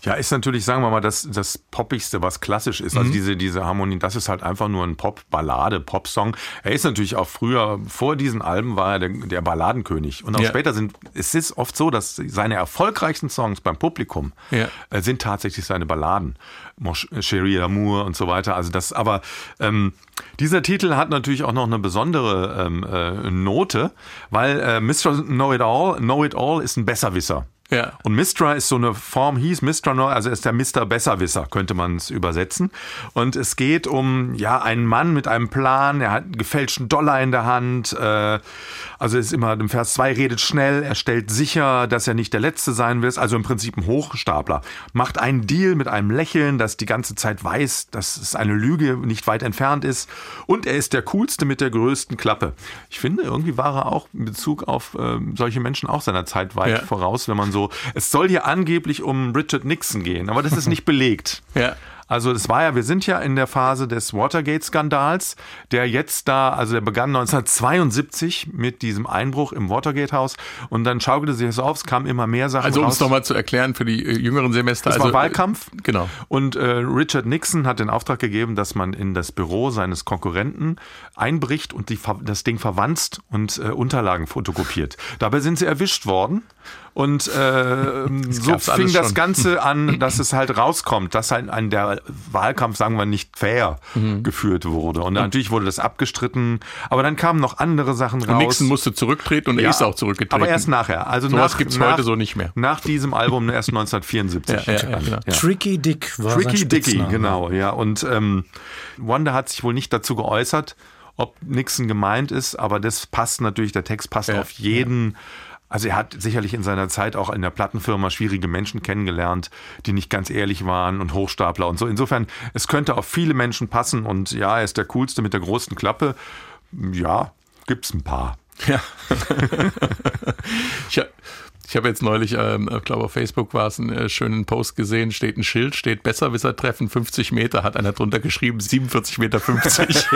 Ja, ist natürlich, sagen wir mal, das, das Poppigste, was klassisch ist. Mhm. Also diese, diese Harmonie, das ist halt einfach nur ein Pop-Ballade, Pop-Song. Er ist natürlich auch früher, vor diesen Alben war er der, der Balladenkönig. Und auch Ja. später sind, es ist oft so, dass seine erfolgreichsten Songs beim Publikum Ja. äh, sind tatsächlich seine Balladen. Mon Chérie Amour und so weiter. Also das, aber ähm, dieser Titel hat natürlich auch noch eine besondere ähm, äh, Note, weil äh, Mr. Know It All, Know It All ist ein Besserwisser. Ja. Und Mistra ist so eine Form, hieß Mistra neu, also ist der Mr. Besserwisser, könnte man es übersetzen. Und es geht um ja einen Mann mit einem Plan, er hat einen gefälschten Dollar in der Hand. Äh, also ist immer im Vers 2 redet schnell, er stellt sicher, dass er nicht der Letzte sein wird. Also im Prinzip ein Hochstapler. Macht einen Deal mit einem Lächeln, das die ganze Zeit weiß, dass es eine Lüge nicht weit entfernt ist. Und er ist der Coolste mit der größten Klappe. Ich finde, irgendwie war er auch in Bezug auf ähm, solche Menschen auch seiner Zeit weit Ja. voraus, wenn man so. Es soll hier angeblich um Richard Nixon gehen, aber das ist nicht [LAUGHS] belegt. Ja. Also es war ja, wir sind ja in der Phase des Watergate-Skandals, der jetzt da, also der begann 1972 mit diesem Einbruch im Watergate-Haus und dann schaukelte sich das auf, es kamen immer mehr Sachen Also um raus. es nochmal zu erklären für die äh, jüngeren Semester. Es also, war Wahlkampf. äh, Genau. Und äh, Richard Nixon hat den Auftrag gegeben, dass man in das Büro seines Konkurrenten einbricht und die, das Ding verwanzt und äh, Unterlagen fotokopiert. Dabei sind sie erwischt worden. Und äh, so gab's fing das. Ganze an, dass es halt rauskommt, dass halt ein der Wahlkampf, sagen wir, nicht fair Mhm. geführt wurde. Und natürlich wurde das abgestritten. Aber dann kamen noch andere Sachen raus. Und Nixon musste zurücktreten und er Ja, ist auch zurückgetreten. Aber erst nachher. Also Sowas nach, gibt's nach, heute so nicht mehr. Nach diesem Album [LAUGHS] erst 1974. Ja, ja, ja, genau. Tricky Dick war Tricky Dicky, genau, ja. Und ähm, Wanda hat sich wohl nicht dazu geäußert, ob Nixon gemeint ist, aber das passt natürlich, der Text passt Ja, auf jeden. Also er hat sicherlich in seiner Zeit auch in der Plattenfirma schwierige Menschen kennengelernt, die nicht ganz ehrlich waren und Hochstapler und so. Insofern, es könnte auf viele Menschen passen und ja, er ist der coolste mit der großen Klappe. Ja, gibt's ein paar. Ja. [LAUGHS] [LAUGHS] ich habe jetzt neulich, ähm, ich glaube auf Facebook war es, einen äh, schönen Post gesehen, steht ein Schild, steht Besserwisser treffen 50 Meter, hat einer drunter geschrieben, 47 Meter 50. [LAUGHS]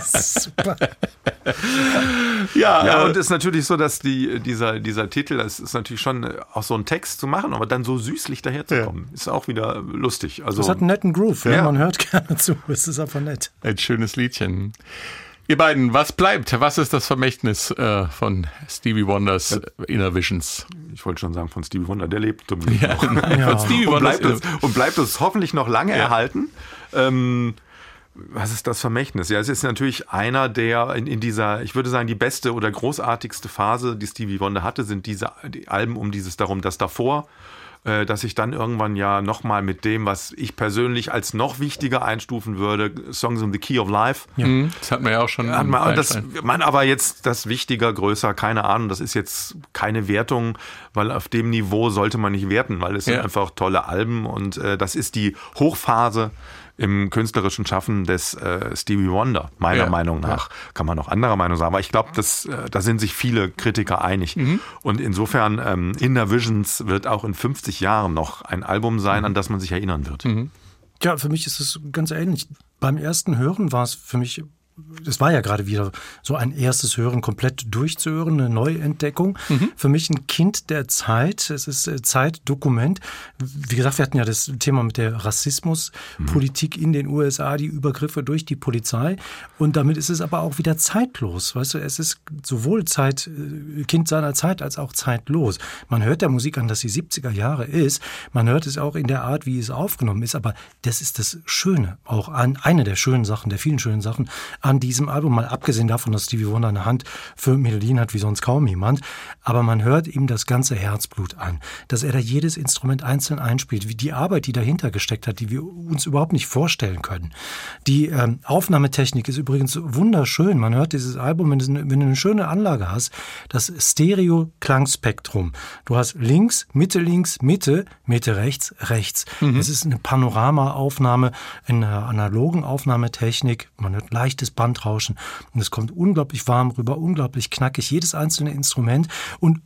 Super. ja, Ja, äh, und es ist natürlich so, dass die, dieser, dieser Titel, das ist natürlich schon äh, auch so ein Text zu machen, aber dann so süßlich daherzukommen, ist auch wieder lustig. Also, Das hat einen netten Groove. Ja. Ja. Man hört [LAUGHS] gerne zu. Es ist einfach nett. Ein schönes Liedchen. Ihr beiden, was bleibt? Was ist das Vermächtnis äh, von Stevie Wonders äh, Inner Visions? Ich wollte schon sagen, von Stevie Wonder, der lebt Ja, noch. [LAUGHS] nein, von Stevie und, bleibt es, und bleibt es hoffentlich noch lange Ja. erhalten. Ähm, was ist das Vermächtnis? Ja, es ist natürlich einer, der in, in dieser, ich würde sagen, die beste oder großartigste Phase, die Stevie Wonder hatte, sind diese die Alben um dieses darum, das davor, äh, dass ich dann irgendwann ja nochmal mit dem, was ich persönlich als noch wichtiger einstufen würde, Songs in the Key of Life, Mhm, Das hatten wir ja auch schon. hat man, das, man aber jetzt das wichtiger, größer, keine Ahnung, das ist jetzt keine Wertung, weil auf dem Niveau sollte man nicht werten, weil es Ja. sind einfach tolle Alben und äh, das ist die Hochphase im künstlerischen Schaffen des äh, Stevie Wonder, meiner Ja. Meinung nach. Kann man noch anderer Meinung sein, aber ich glaube, äh, da sind sich viele Kritiker einig. Mhm. Und insofern, ähm, Inner Visions wird auch in 50 Jahren noch ein Album sein, an das man sich erinnern wird. Ja, für mich ist es ganz ähnlich. Beim ersten Hören war es für mich, es war ja gerade wieder so ein erstes Hören komplett durchzuhören, eine Neuentdeckung. Für mich ein Kind der Zeit. Es ist äh, Zeitdokument. Wie gesagt, wir hatten ja das Thema mit der Rassismuspolitik in den USA, die Übergriffe durch die Polizei. Und damit ist es aber auch wieder zeitlos. Weißt du, es ist sowohl Zeit, äh, Kind seiner Zeit als auch zeitlos. Man hört der Musik an, dass sie 70er Jahre ist. Man hört es auch in der Art, wie es aufgenommen ist. Aber das ist das Schöne, auch an eine der schönen Sachen, der vielen schönen Sachen an diesem Album. Mal abgesehen davon, dass Stevie Wonder eine Hand für Melodien hat, wie sonst kaum jemand. Aber man hört ihm das ganze Herzblut an, dass er da jedes Instrument einzeln einspielt, wie die Arbeit, die dahinter gesteckt hat, die wir uns überhaupt nicht vorstellen können. Die ähm, Aufnahmetechnik ist übrigens wunderschön. Man hört dieses Album, wenn du, eine- wenn du eine schöne Anlage hast, das Stereo-Klangspektrum. Du hast links, Mitte links, Mitte, Mitte rechts, rechts. Es ist eine Panoramaaufnahme in einer analogen Aufnahmetechnik. Man hört leichtes Bandrauschen und es kommt unglaublich warm rüber, unglaublich knackig. Jedes einzelne Instrument und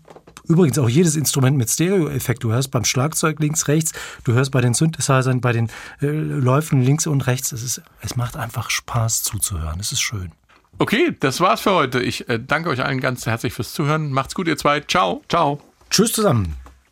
Übrigens auch jedes Instrument mit Stereo-Effekt. Du hörst beim Schlagzeug links, rechts, du hörst bei den Synthesizern, bei den äh, Läufen links und rechts. Es, ist, es macht einfach Spaß zuzuhören. Es ist schön. Okay, das war's für heute. Ich äh, danke euch allen ganz herzlich fürs Zuhören. Macht's gut, ihr zwei. Ciao. Ciao. Tschüss zusammen.